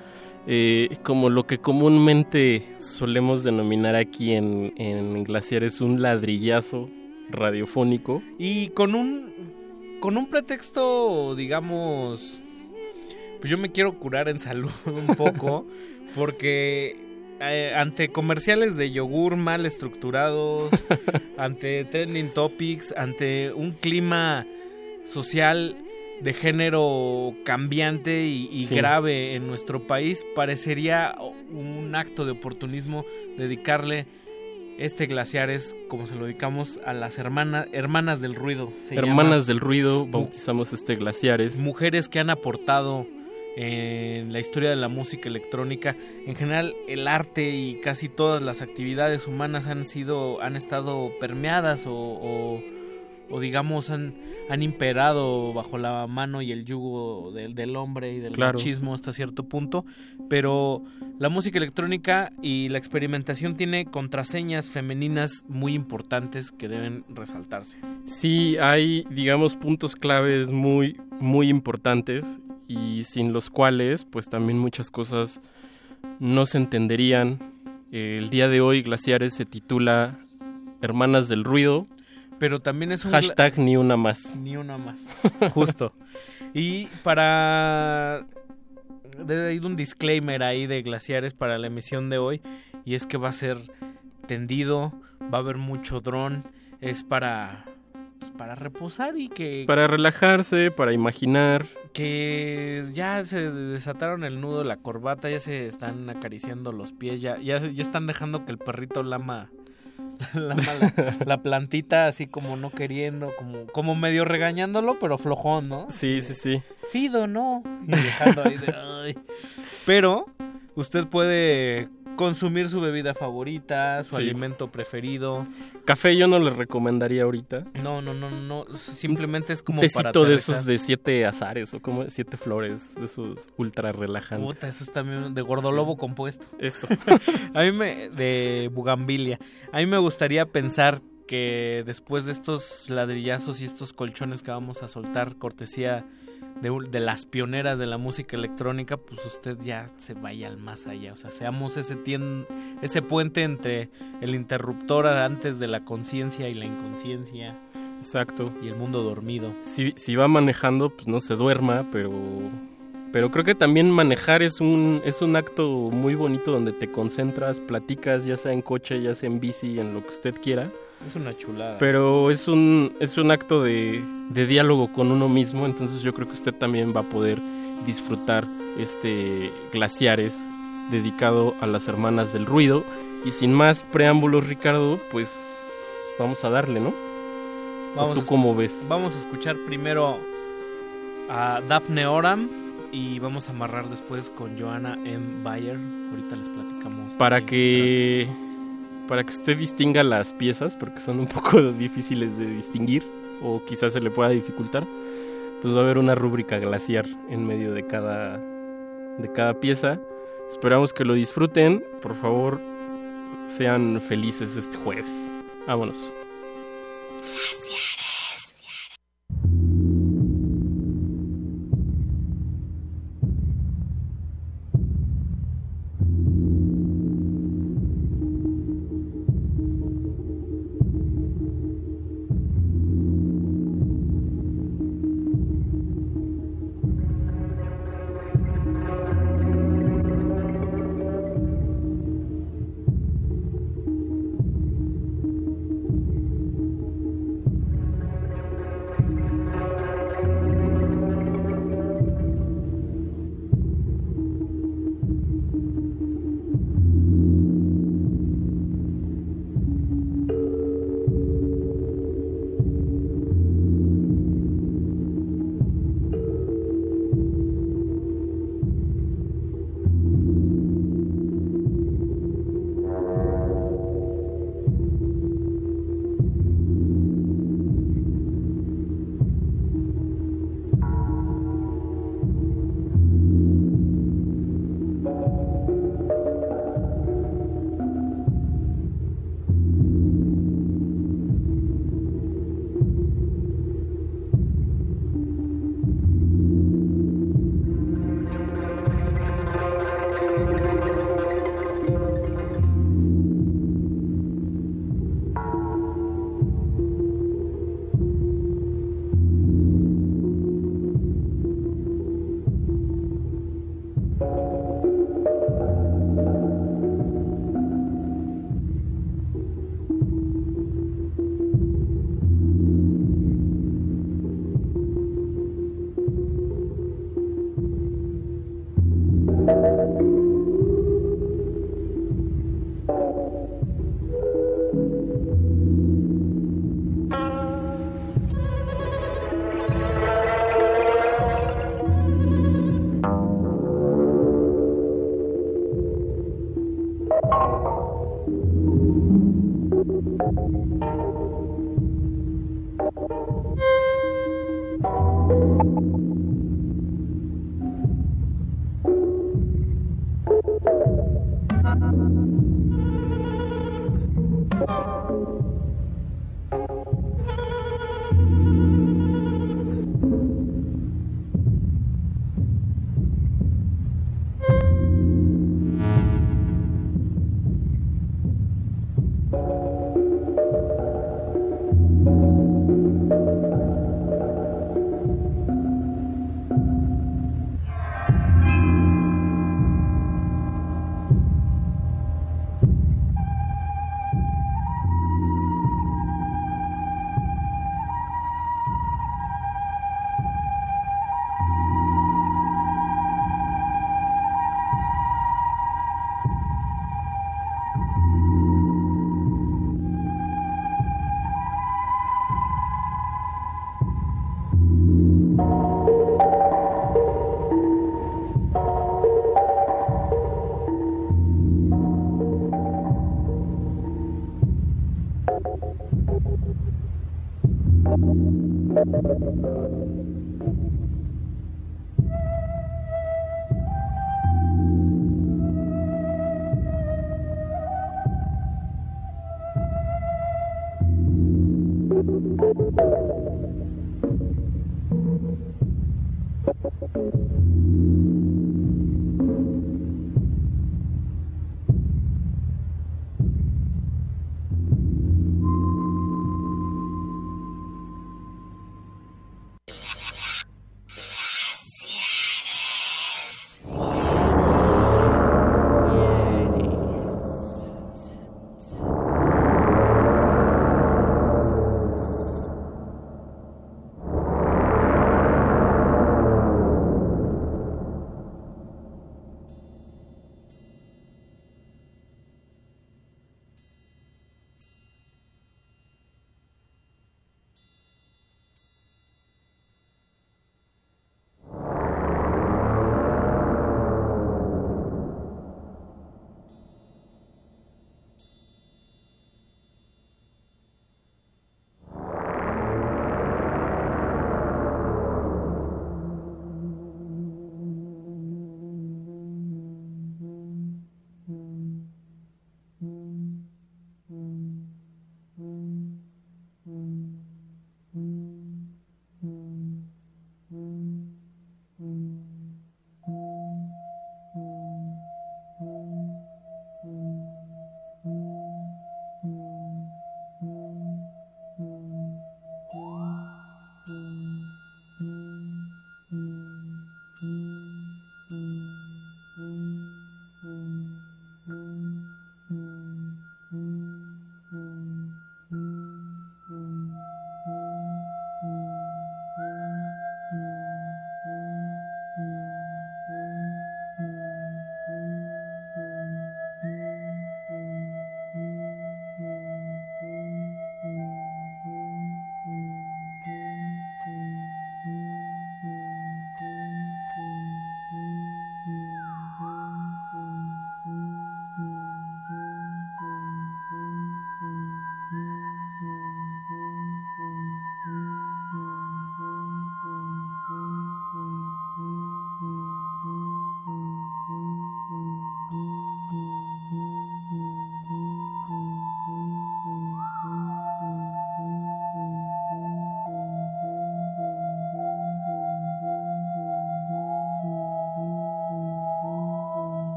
eh, como lo que comúnmente solemos denominar aquí en, en Glaciares un ladrillazo radiofónico. Y con un con un pretexto, digamos, pues yo me quiero curar en salud un poco porque eh, ante comerciales de yogur mal estructurados, ante trending topics, ante un clima social de género cambiante y, y Sí. grave en nuestro país, parecería un acto de oportunismo dedicarle este glaciares, como se lo dedicamos, a las hermanas hermanas del ruido. se Hermanas del Ruido, bautizamos este Glaciares. Mujeres que han aportado en la historia de la música electrónica. En general, el arte y casi todas las actividades humanas han sido, han estado permeadas o, o- o digamos han, han imperado bajo la mano y el yugo del, del hombre y del Claro. machismo hasta cierto punto. Pero la música electrónica y la experimentación tiene contraseñas femeninas muy importantes que deben resaltarse. Sí, hay, digamos, puntos claves muy, muy importantes y sin los cuales, pues también muchas cosas no se entenderían. El día de hoy, Glaciares se titula Hermanas del Ruido. Pero también es un Hashtag ni una más. Ni una más. Justo. Y para... Haber un disclaimer ahí de glaciares para la emisión de hoy. Y es que va a ser tendido, va a haber mucho dron. Es para... pues, para reposar y que... Para relajarse, para imaginar. Que ya se desataron el nudo de la corbata, ya se están acariciando los pies, ya, ya, ya están dejando que el perrito lama, la, la plantita así como no queriendo, como, como medio regañándolo, pero flojón, ¿no? Sí, sí, sí. Fido, no. Y dejando ahí de, "Ay". Pero usted puede consumir su bebida favorita, su Sí. alimento preferido. Café yo no le recomendaría ahorita. No, no, no, no. Simplemente es como Un para tecito de esos de siete azares o como siete flores, de esos ultra relajantes. Puta, eso es también de gordolobo compuesto. Eso. a mí me. de bugambilia. A mí me gustaría pensar que después de estos ladrillazos y estos colchones que vamos a soltar, cortesía de, las pioneras de la música electrónica, pues usted ya se vaya al más allá. O sea, seamos ese, tien- ese puente entre el interruptor antes de la conciencia y la inconsciencia. Exacto. Y el mundo dormido. Si, si va manejando, pues no se duerma, pero pero creo que también manejar es un es un acto muy bonito donde te concentras, platicas, ya sea en coche, ya sea en bici, en lo que usted quiera. Es una chulada. Pero es un es un acto de, de diálogo con uno mismo, entonces yo creo que usted también va a poder disfrutar este glaciares dedicado a las hermanas del ruido y sin más preámbulos, Ricardo, pues vamos a darle, ¿no? ¿O Vamos ¿Tú cómo ves? Vamos a escuchar primero a Daphne Oram y vamos a amarrar después con Joanna M. Bayer. Ahorita les platicamos. para que para que usted distinga las piezas porque son un poco difíciles de distinguir o quizás se le pueda dificultar pues va a haber una rúbrica glaciar en medio de cada de cada pieza. Esperamos que lo disfruten. Por favor sean felices este jueves. Vámonos. Thank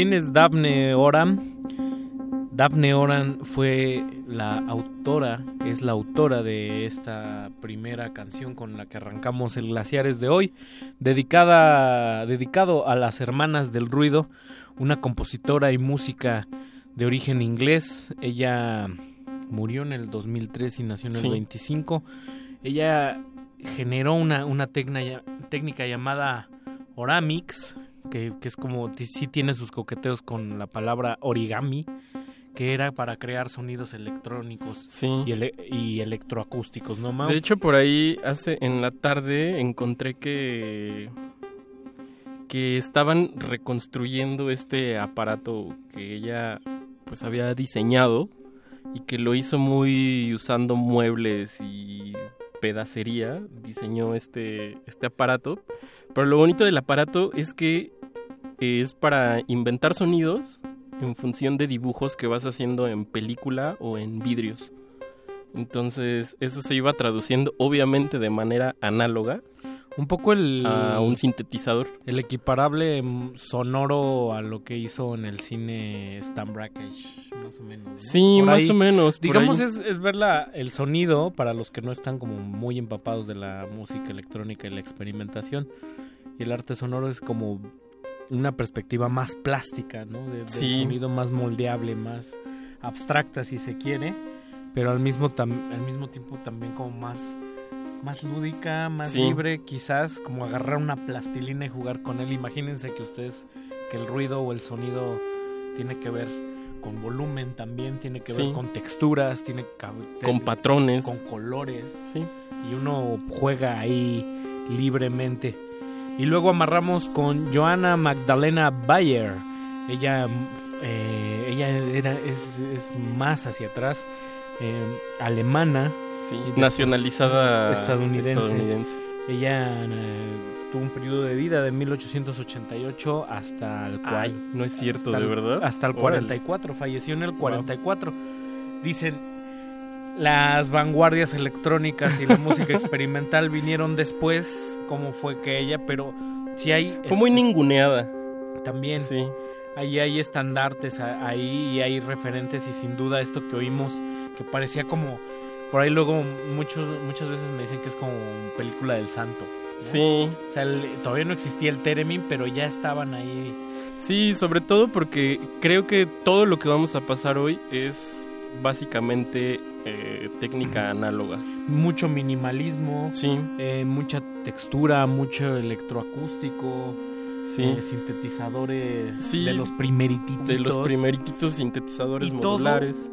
¿Quién es Daphne Oram? Daphne Oram fue la autora, es la autora de esta primera canción con la que arrancamos el Glaciares de hoy, dedicada, dedicado a las hermanas del ruido, una compositora y música de origen inglés. Ella murió en el 2003 y nació en el Sí. 25. Ella generó una, una tecna- técnica llamada Oramix, que, que es como, sí tiene sus coqueteos con la palabra origami, que era para crear sonidos electrónicos y, ele- y electroacústicos, ¿no, Mau? De hecho, por ahí hace en la tarde encontré que que estaban reconstruyendo este aparato que ella pues había diseñado y que lo hizo muy usando muebles y pedacería, diseñó este este aparato, pero lo bonito del aparato es que es para inventar sonidos en función de dibujos que vas haciendo en película o en vidrios. Entonces, eso se iba traduciendo obviamente de manera análoga. Un poco el... A un sintetizador. El equiparable mm, sonoro a lo que hizo en el cine Stan Brakhage, más o menos. ¿no? Sí, Por más o menos, Digamos, es, es ver la- el sonido para los que no están como muy empapados de la música electrónica y la experimentación. Y el arte sonoro es como una perspectiva más plástica, ¿no? De, Sí. sonido más moldeable, más abstracta, si se quiere. Pero al mismo, tam- al mismo tiempo también como más más lúdica, más Sí. libre, quizás como agarrar una plastilina y jugar con él. Imagínense que ustedes, que el ruido o el sonido tiene que ver con volumen también, tiene que Sí. ver con texturas, tiene que Con patrones. con colores. Sí. Y uno juega ahí libremente. Y luego amarramos con Joanna Magdalena Bayer. Ella, eh, ella era, es, es más hacia atrás, eh, alemana. Sí, de- nacionalizada estadounidense. estadounidense. Ella eh, tuvo un periodo de vida de 1888 hasta el Ay, no es cierto, hasta ¿de el- verdad? Hasta el Órale. 44, falleció en el 44. Dicen, las vanguardias electrónicas y la música experimental vinieron después, como fue que ella, pero si hay... Fue muy ninguneada. También. Sí. Ahí hay estandartes ahí y hay referentes y sin duda esto que oímos que parecía como por ahí luego muchos muchas veces me dicen que es como película del santo. ¿no? Sí. O sea, el- todavía no existía el Teremin, pero ya estaban ahí. Sí, sobre todo porque creo que todo lo que vamos a pasar hoy es básicamente eh, técnica análoga. Mucho minimalismo, Sí. eh, mucha textura, mucho electroacústico, Sí. eh, sintetizadores Sí, de los primerititos. De los primerititos sintetizadores Y todo modulares.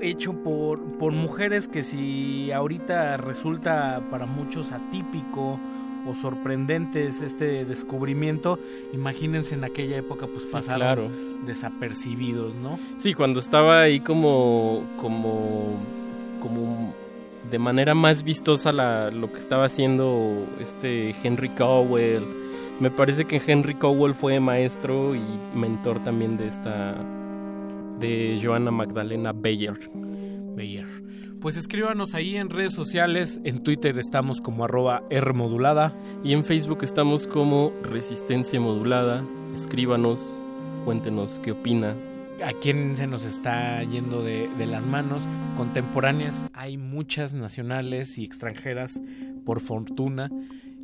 hecho por, por mujeres que si ahorita resulta para muchos atípico o sorprendentes este descubrimiento, imagínense en aquella época pues pasaron claro. desapercibidos, ¿no? Sí, cuando estaba ahí como, como, como de manera más vistosa la, lo que estaba haciendo este Henry Cowell. Me parece que Henry Cowell fue maestro y mentor también de esta, de Joanna Magdalena Bayer. Bayer. Pues escríbanos ahí en redes sociales, en Twitter estamos como arroba Rmodulada. Y en Facebook estamos como Resistencia Modulada. Escríbanos, cuéntenos qué opina. A quién se nos está yendo de, de las manos. Contemporáneas hay muchas nacionales y extranjeras, por fortuna.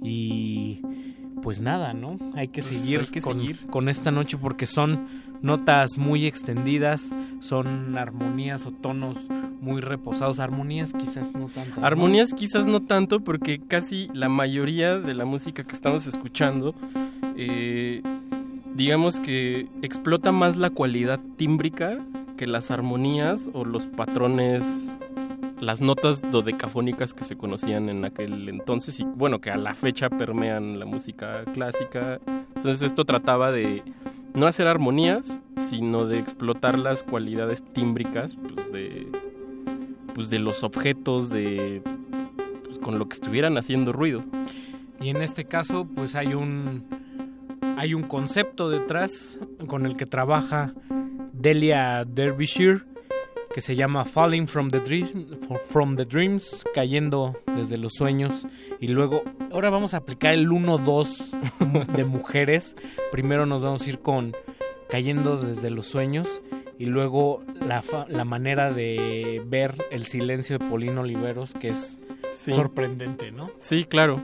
Y pues nada, ¿no? Hay que Pues seguir, hay que con, seguir. con esta noche porque son notas muy extendidas, son armonías o tonos muy reposados. Armonías quizás no tanto. ¿no? Armonías quizás no tanto porque casi la mayoría de la música que estamos escuchando, eh, digamos que explota más la cualidad tímbrica que las armonías o los patrones, las notas dodecafónicas que se conocían en aquel entonces y bueno, que a la fecha permean la música clásica. Entonces esto trataba de no hacer armonías, sino de explotar las cualidades tímbricas pues de pues de los objetos de pues, con lo que estuvieran haciendo ruido. Y en este caso, pues hay un hay un concepto detrás con el que trabaja Delia Derbyshire que se llama Falling from the Dreams, from the Dreams, cayendo desde los sueños y luego ahora vamos a aplicar el 1 2 de mujeres. Primero nos vamos a ir con cayendo desde los sueños y luego la, la manera de ver el silencio de Polino Oliveros que es Sí. sorprendente, ¿no? Sí, claro.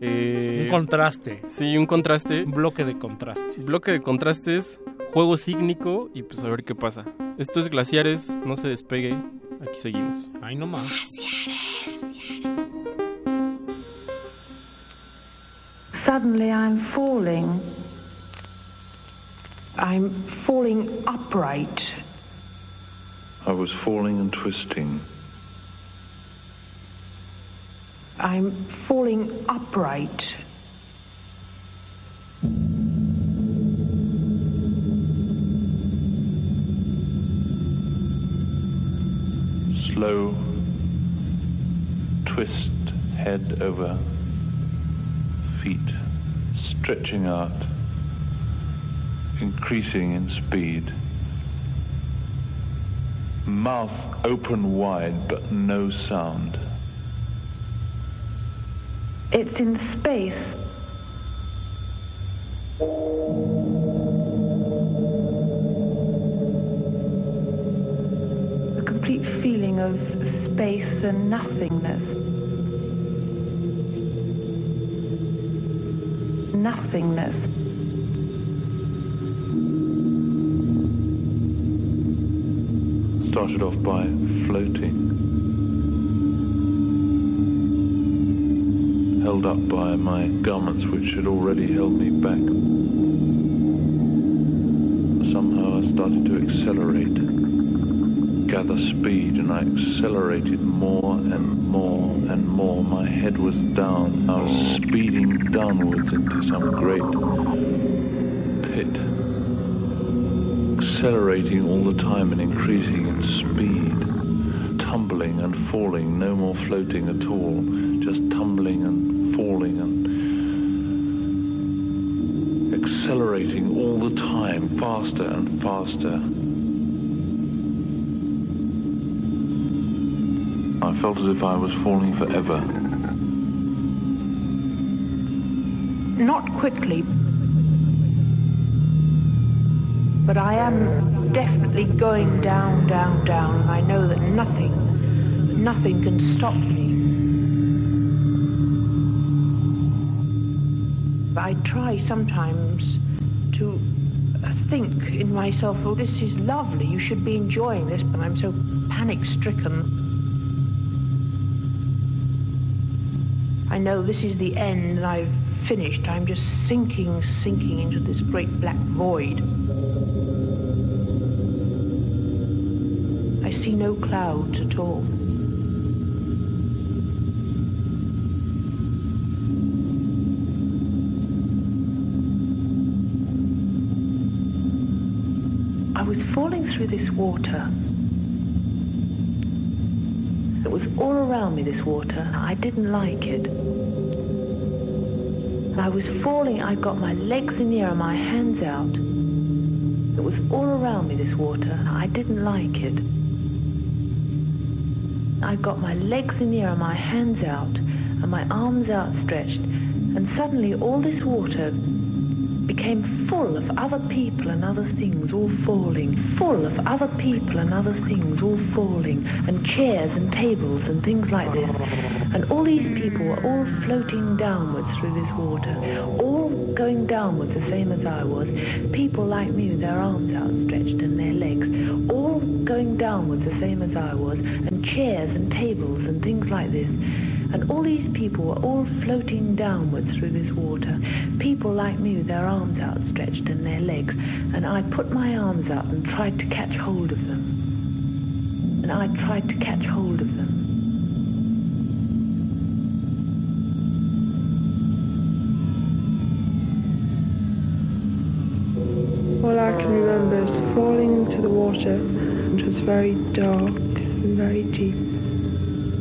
Eh, Un contraste. Sí, un contraste. Un bloque de contrastes. Bloque de contrastes, juego sígnico y pues a ver qué pasa. Esto es Glaciares, no se despegue, aquí seguimos. Ahí nomás. Suddenly I'm falling. I'm falling upright. I was falling and twisting. I'm falling upright. Slow twist head over feet, stretching out, increasing in speed. Mouth open wide but no sound. It's in space. A complete feeling of space and nothingness. Nothingness. Started off by floating. Held up by my garments which had already held me back. Somehow I started to accelerate, gather speed, and I accelerated more and more and more. My head was down. I was speeding downwards into some great pit accelerating all the time and increasing in speed, tumbling and falling, no more floating at all, just tumbling and falling and accelerating time, faster and faster. I felt as if I was falling forever. Not quickly, but I am definitely going down, down, down. and I know that nothing, nothing can stop me. I try sometimes think in myself, oh, this is lovely, you should be enjoying this, but I'm so panic stricken. I know this is the end and I've finished. I'm just sinking, sinking into this great black void. I see no clouds at all. I was falling through this water. It was all around me, this water. I didn't like it. I was falling, I got my legs in the air and my hands out. It was all around me, this water. I didn't like it. I got my legs in the air and my hands out and my arms outstretched. And suddenly all this water became full of other people and other things all falling. Full of other people and other things all falling. And chairs and tables and things like this. And all these people were all floating downwards through this water. All going downwards the same as I was. People like me with their arms outstretched and their legs. All going downwards the same as I was. And chairs and tables and things like this. And all these people were all floating downwards through this water. People like me with their arms outstretched and their legs. And I put my arms out and tried to catch hold of them. And I tried to catch hold of them. All I can remember is falling into the water, which was very dark and very deep.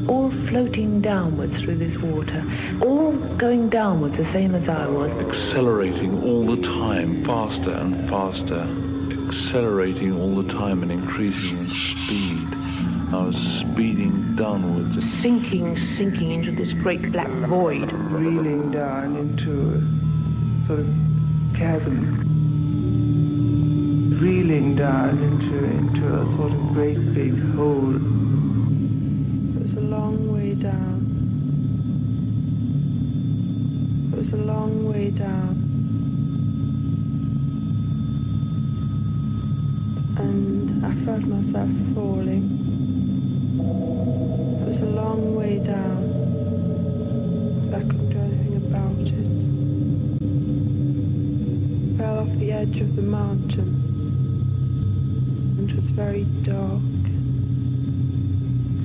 All floating downwards through this water. All going downwards the same as I was. accelerating all the time, faster and faster, accelerating all the time and increasing in speed. I was speeding downwards. Sinking, sinking into this great black void. Reeling down into a sort of chasm. Reeling down into into a sort of great big hole. A long way down. And I felt myself falling. It was a long way down. I couldn't do anything about it. Fell off the edge of the mountain. And it was very dark.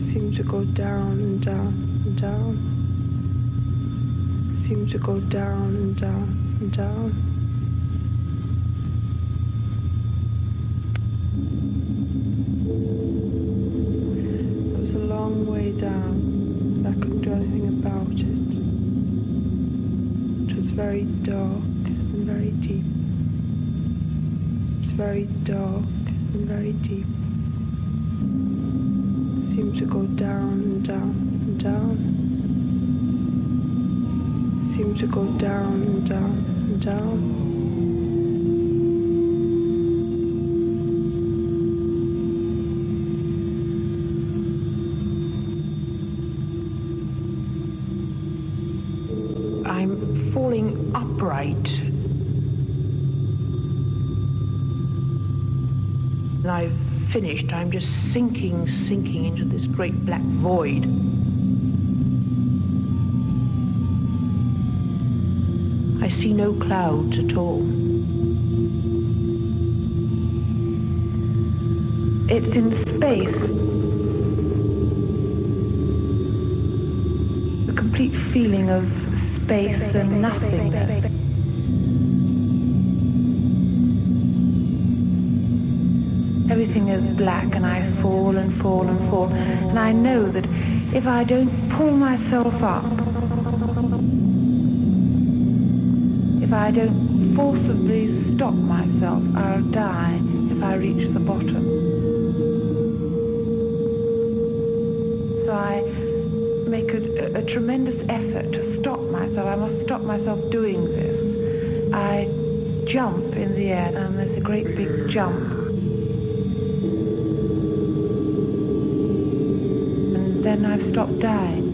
It Seemed to go down and down and down. Seemed to go down and down and down. It was a long way down. I couldn't do anything about it. It was very dark and very deep. It was very dark and very deep. Seemed to go down and down and down. Seemed to go down down and down. I'm falling upright. And I've finished. I'm just sinking, sinking into this great black void. See no clouds at all. It's in space. A complete feeling of space and nothingness. Everything is black and I fall and fall and fall. And I know that if I don't pull myself up, if I don't forcibly stop myself, I'll die if I reach the bottom. So I make a, a tremendous effort to stop myself. I must stop myself doing this. I jump in the air and there's a great big jump. And then I've stopped dying.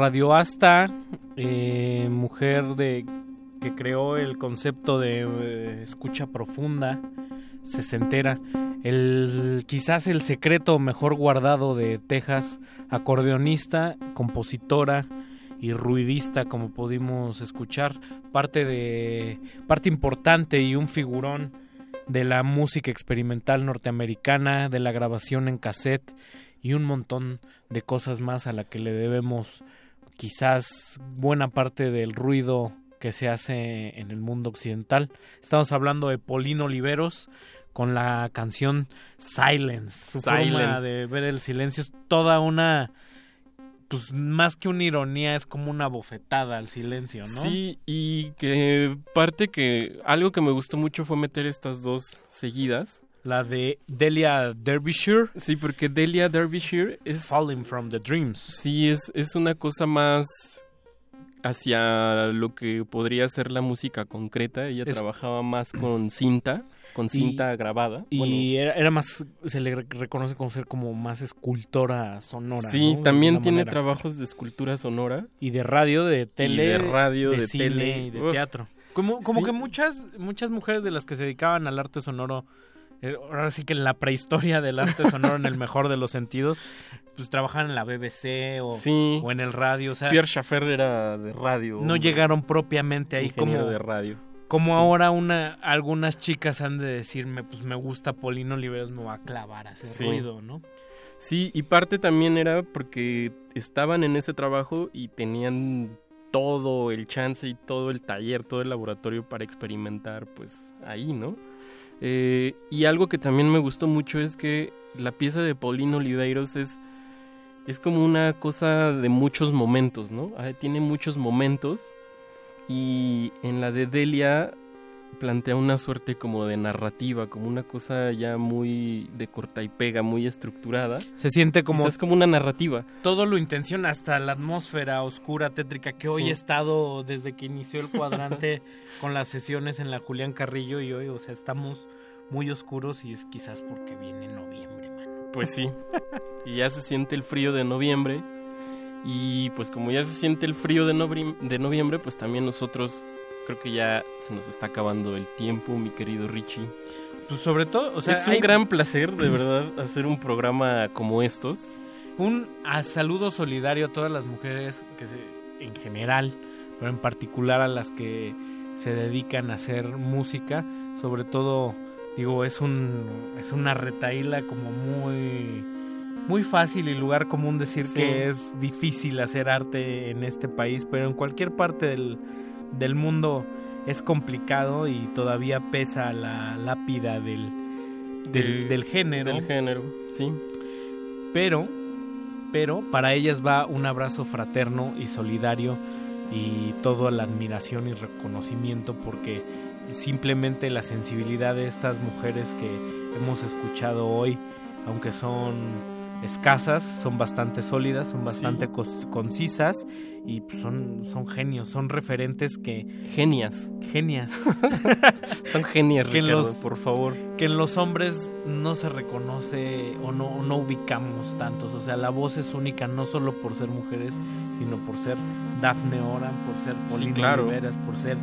Radioasta, eh, mujer de que creó el concepto de eh, escucha profunda, sesentera, el quizás el secreto mejor guardado de Texas, acordeonista, compositora y ruidista, como pudimos escuchar, parte de parte importante y un figurón de la música experimental norteamericana, de la grabación en cassette y un montón de cosas más a la que le debemos quizás buena parte del ruido que se hace en el mundo occidental. Estamos hablando de Polino Oliveros con la canción Silence. Su forma de ver el silencio es toda una pues más que una ironía es como una bofetada al silencio, ¿no? Sí, y que parte que algo que me gustó mucho fue meter estas dos seguidas la de Delia Derbyshire. Sí, porque Delia Derbyshire es... Falling from the Dreams. Sí, es, es una cosa más hacia lo que podría ser la música concreta. Ella trabajaba más con cinta, con cinta grabada. Y era, más, se le reconoce como ser como más escultora sonora. Sí, también tiene trabajos de escultura sonora. Y de radio, de tele, de radio, de, cine tele. y de teatro. Como, como que muchas, muchas mujeres de las que se dedicaban al arte sonoro ahora sí que en la prehistoria del arte sonoro en el mejor de los sentidos, pues trabajaban en la BBC o, o en el radio. O sea, Pierre Schaffer era de radio. No llegaron propiamente ahí como de radio. Como ahora una algunas chicas han de decirme, pues me gusta Polino Oliveros, me va a clavar a hacer ruido, ¿no? Sí, y parte también era porque estaban en ese trabajo y tenían todo el chance y todo el taller, todo el laboratorio para experimentar, pues ahí, ¿no? Eh, y algo que también me gustó mucho es que la pieza de Paulino Oliveiros es, es como una cosa de muchos momentos, ¿no? Ah, tiene muchos momentos y en la de Delia plantea una suerte como de narrativa, como una cosa ya muy de corta y pega, muy estructurada. Se siente como... Es como una narrativa. Todo lo intenciona, hasta la atmósfera oscura, tétrica, que hoy he estado desde que inició el cuadrante con las sesiones en la Julián Carrillo y hoy, o sea, estamos muy oscuros y es quizás porque viene noviembre, mano. Pues sí. y ya se siente el frío de noviembre. Y pues como ya se siente el frío de, de noviembre, pues también nosotros creo que ya se nos está acabando el tiempo, mi querido Richie. Pues sobre todo, o sea, es un hay- gran placer, de verdad, hacer un programa como estos. Un a saludo solidario a todas las mujeres que se- en general, pero en particular a las que se dedican a hacer música, sobre todo digo, es un es una retaíla como muy muy fácil y lugar común decir Sí. que es difícil hacer arte en este país, pero en cualquier parte del, del mundo es complicado y todavía pesa la lápida del, del, del género. Del género, sí. Pero, pero para ellas va un abrazo fraterno y solidario y toda la admiración y reconocimiento porque simplemente la sensibilidad de estas mujeres que hemos escuchado hoy, aunque son escasas, son bastante sólidas, son bastante concisas y pues, son, son genios, son referentes que... Genias. Genias. Son genias, Que Ricardo, los- por favor. que en los hombres no se reconoce o no, o no ubicamos tantos. O sea, la voz es única no solo por ser mujeres, sino por ser Daphne Oran, por ser Sí, Paulina claro. Oliveras, por ser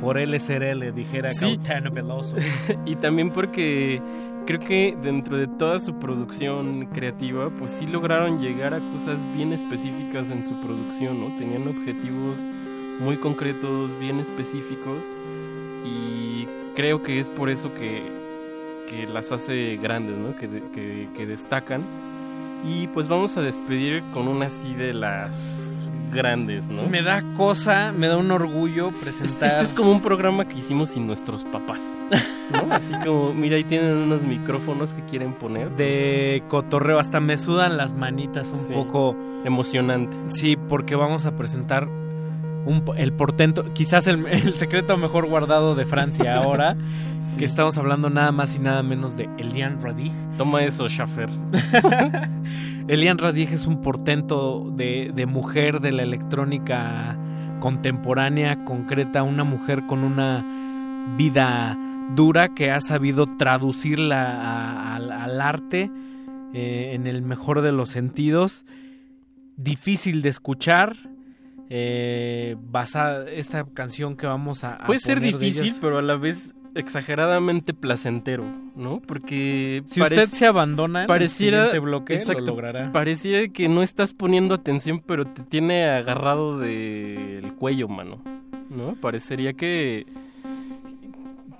por LSRL, dijera Sí. Caetano Veloso. y también porque creo que dentro de toda su producción creativa, pues sí lograron llegar a cosas bien específicas en su producción, ¿no? Tenían objetivos muy concretos, bien específicos y creo que es por eso que, que las hace grandes, ¿no? Que, que destacan. Y pues vamos a despedir con una así de las grandes, ¿no? Me da cosa, me da un orgullo Este, presentar. este es como un programa que hicimos sin nuestros papás. ¿no? Así como, mira, ahí tienen unos micrófonos que quieren poner. de cotorreo, hasta me sudan las manitas un Sí. poco. Emocionante. Sí, porque vamos a presentar un, el portento, quizás el, el secreto mejor guardado de Francia ahora, que estamos hablando nada más y nada menos de Elian Radig. Toma eso, Schaffer. Elian Radig es un portento de, de mujer de la electrónica contemporánea, concreta, una mujer con una vida dura que ha sabido traducirla al arte eh, en el mejor de los sentidos, difícil de escuchar. Eh, basada esta canción que vamos a, a Puede ser difícil, pero a la vez exageradamente placentero, ¿no? Porque Si usted se abandona en el pareciera siguiente bloque, lo logrará. Pareciera que no estás poniendo atención, pero te tiene agarrado del cuello, mano. ¿No? Parecería que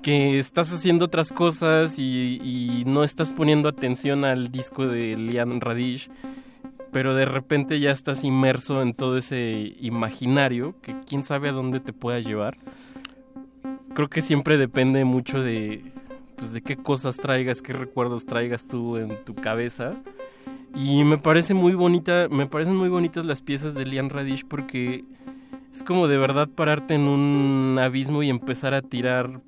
que estás haciendo otras cosas y, y no estás poniendo atención al disco de Liam Radish, pero de repente ya estás inmerso en todo ese imaginario que quién sabe a dónde te pueda llevar. Creo que siempre depende mucho de pues de qué cosas traigas, qué recuerdos traigas tú en tu cabeza. Y me parece muy bonita, me parecen muy bonitas las piezas de Liam Radish porque es como de verdad pararte en un abismo y empezar a tirar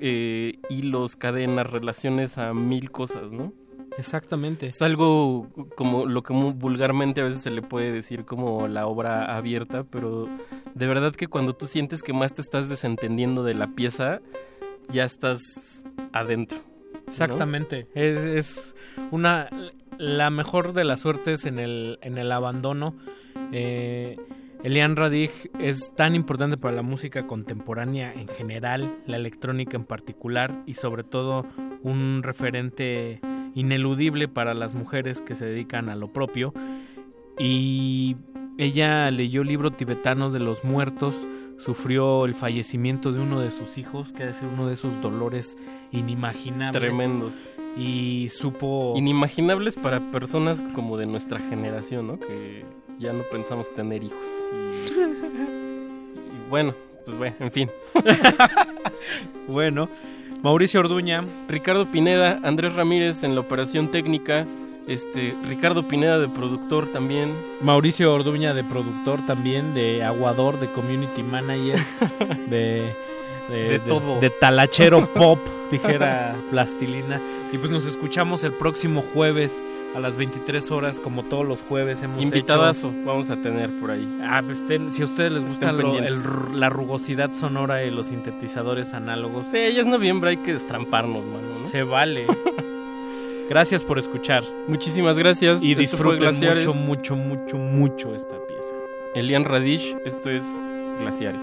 eh, hilos, cadenas, relaciones a mil cosas, ¿no? Exactamente. Es algo como lo que vulgarmente a veces se le puede decir como la obra abierta, pero de verdad que cuando tú sientes que más te estás desentendiendo de la pieza, ya estás adentro. ¿no? Exactamente. Es, es una la mejor de las suertes en el, en el abandono. Eh, Elian Radig es tan importante para la música contemporánea en general, la electrónica en particular y sobre todo un referente ineludible para las mujeres que se dedican a lo propio. Y ella leyó el libro tibetano de los muertos, sufrió el fallecimiento de uno de sus hijos, que ha de ser uno de esos dolores inimaginables. Tremendos. Y supo... Inimaginables para personas como de nuestra generación, ¿no? Que ya no pensamos tener hijos. Y, y bueno, pues bueno, en fin. bueno, Mauricio Orduña. Ricardo Pineda, Andrés Ramírez en la operación técnica. Este, Ricardo Pineda de productor también. Mauricio Orduña de productor también, de aguador, de community manager, de De todo. de talachero pop, dijera Plastilina. Y pues nos escuchamos el próximo jueves a las 23 horas, como todos los jueves hemos Invitadazo hecho. vamos a tener por ahí. Ah, pues si a ustedes les gusta lo- el la rugosidad sonora y los sintetizadores análogos, Sí, ya es noviembre, hay que destramparnos, mano. ¿no? se vale. Gracias por escuchar. Muchísimas gracias. Y disfruten mucho, mucho, mucho, mucho esta pieza. Elian Radish, esto es Glaciares.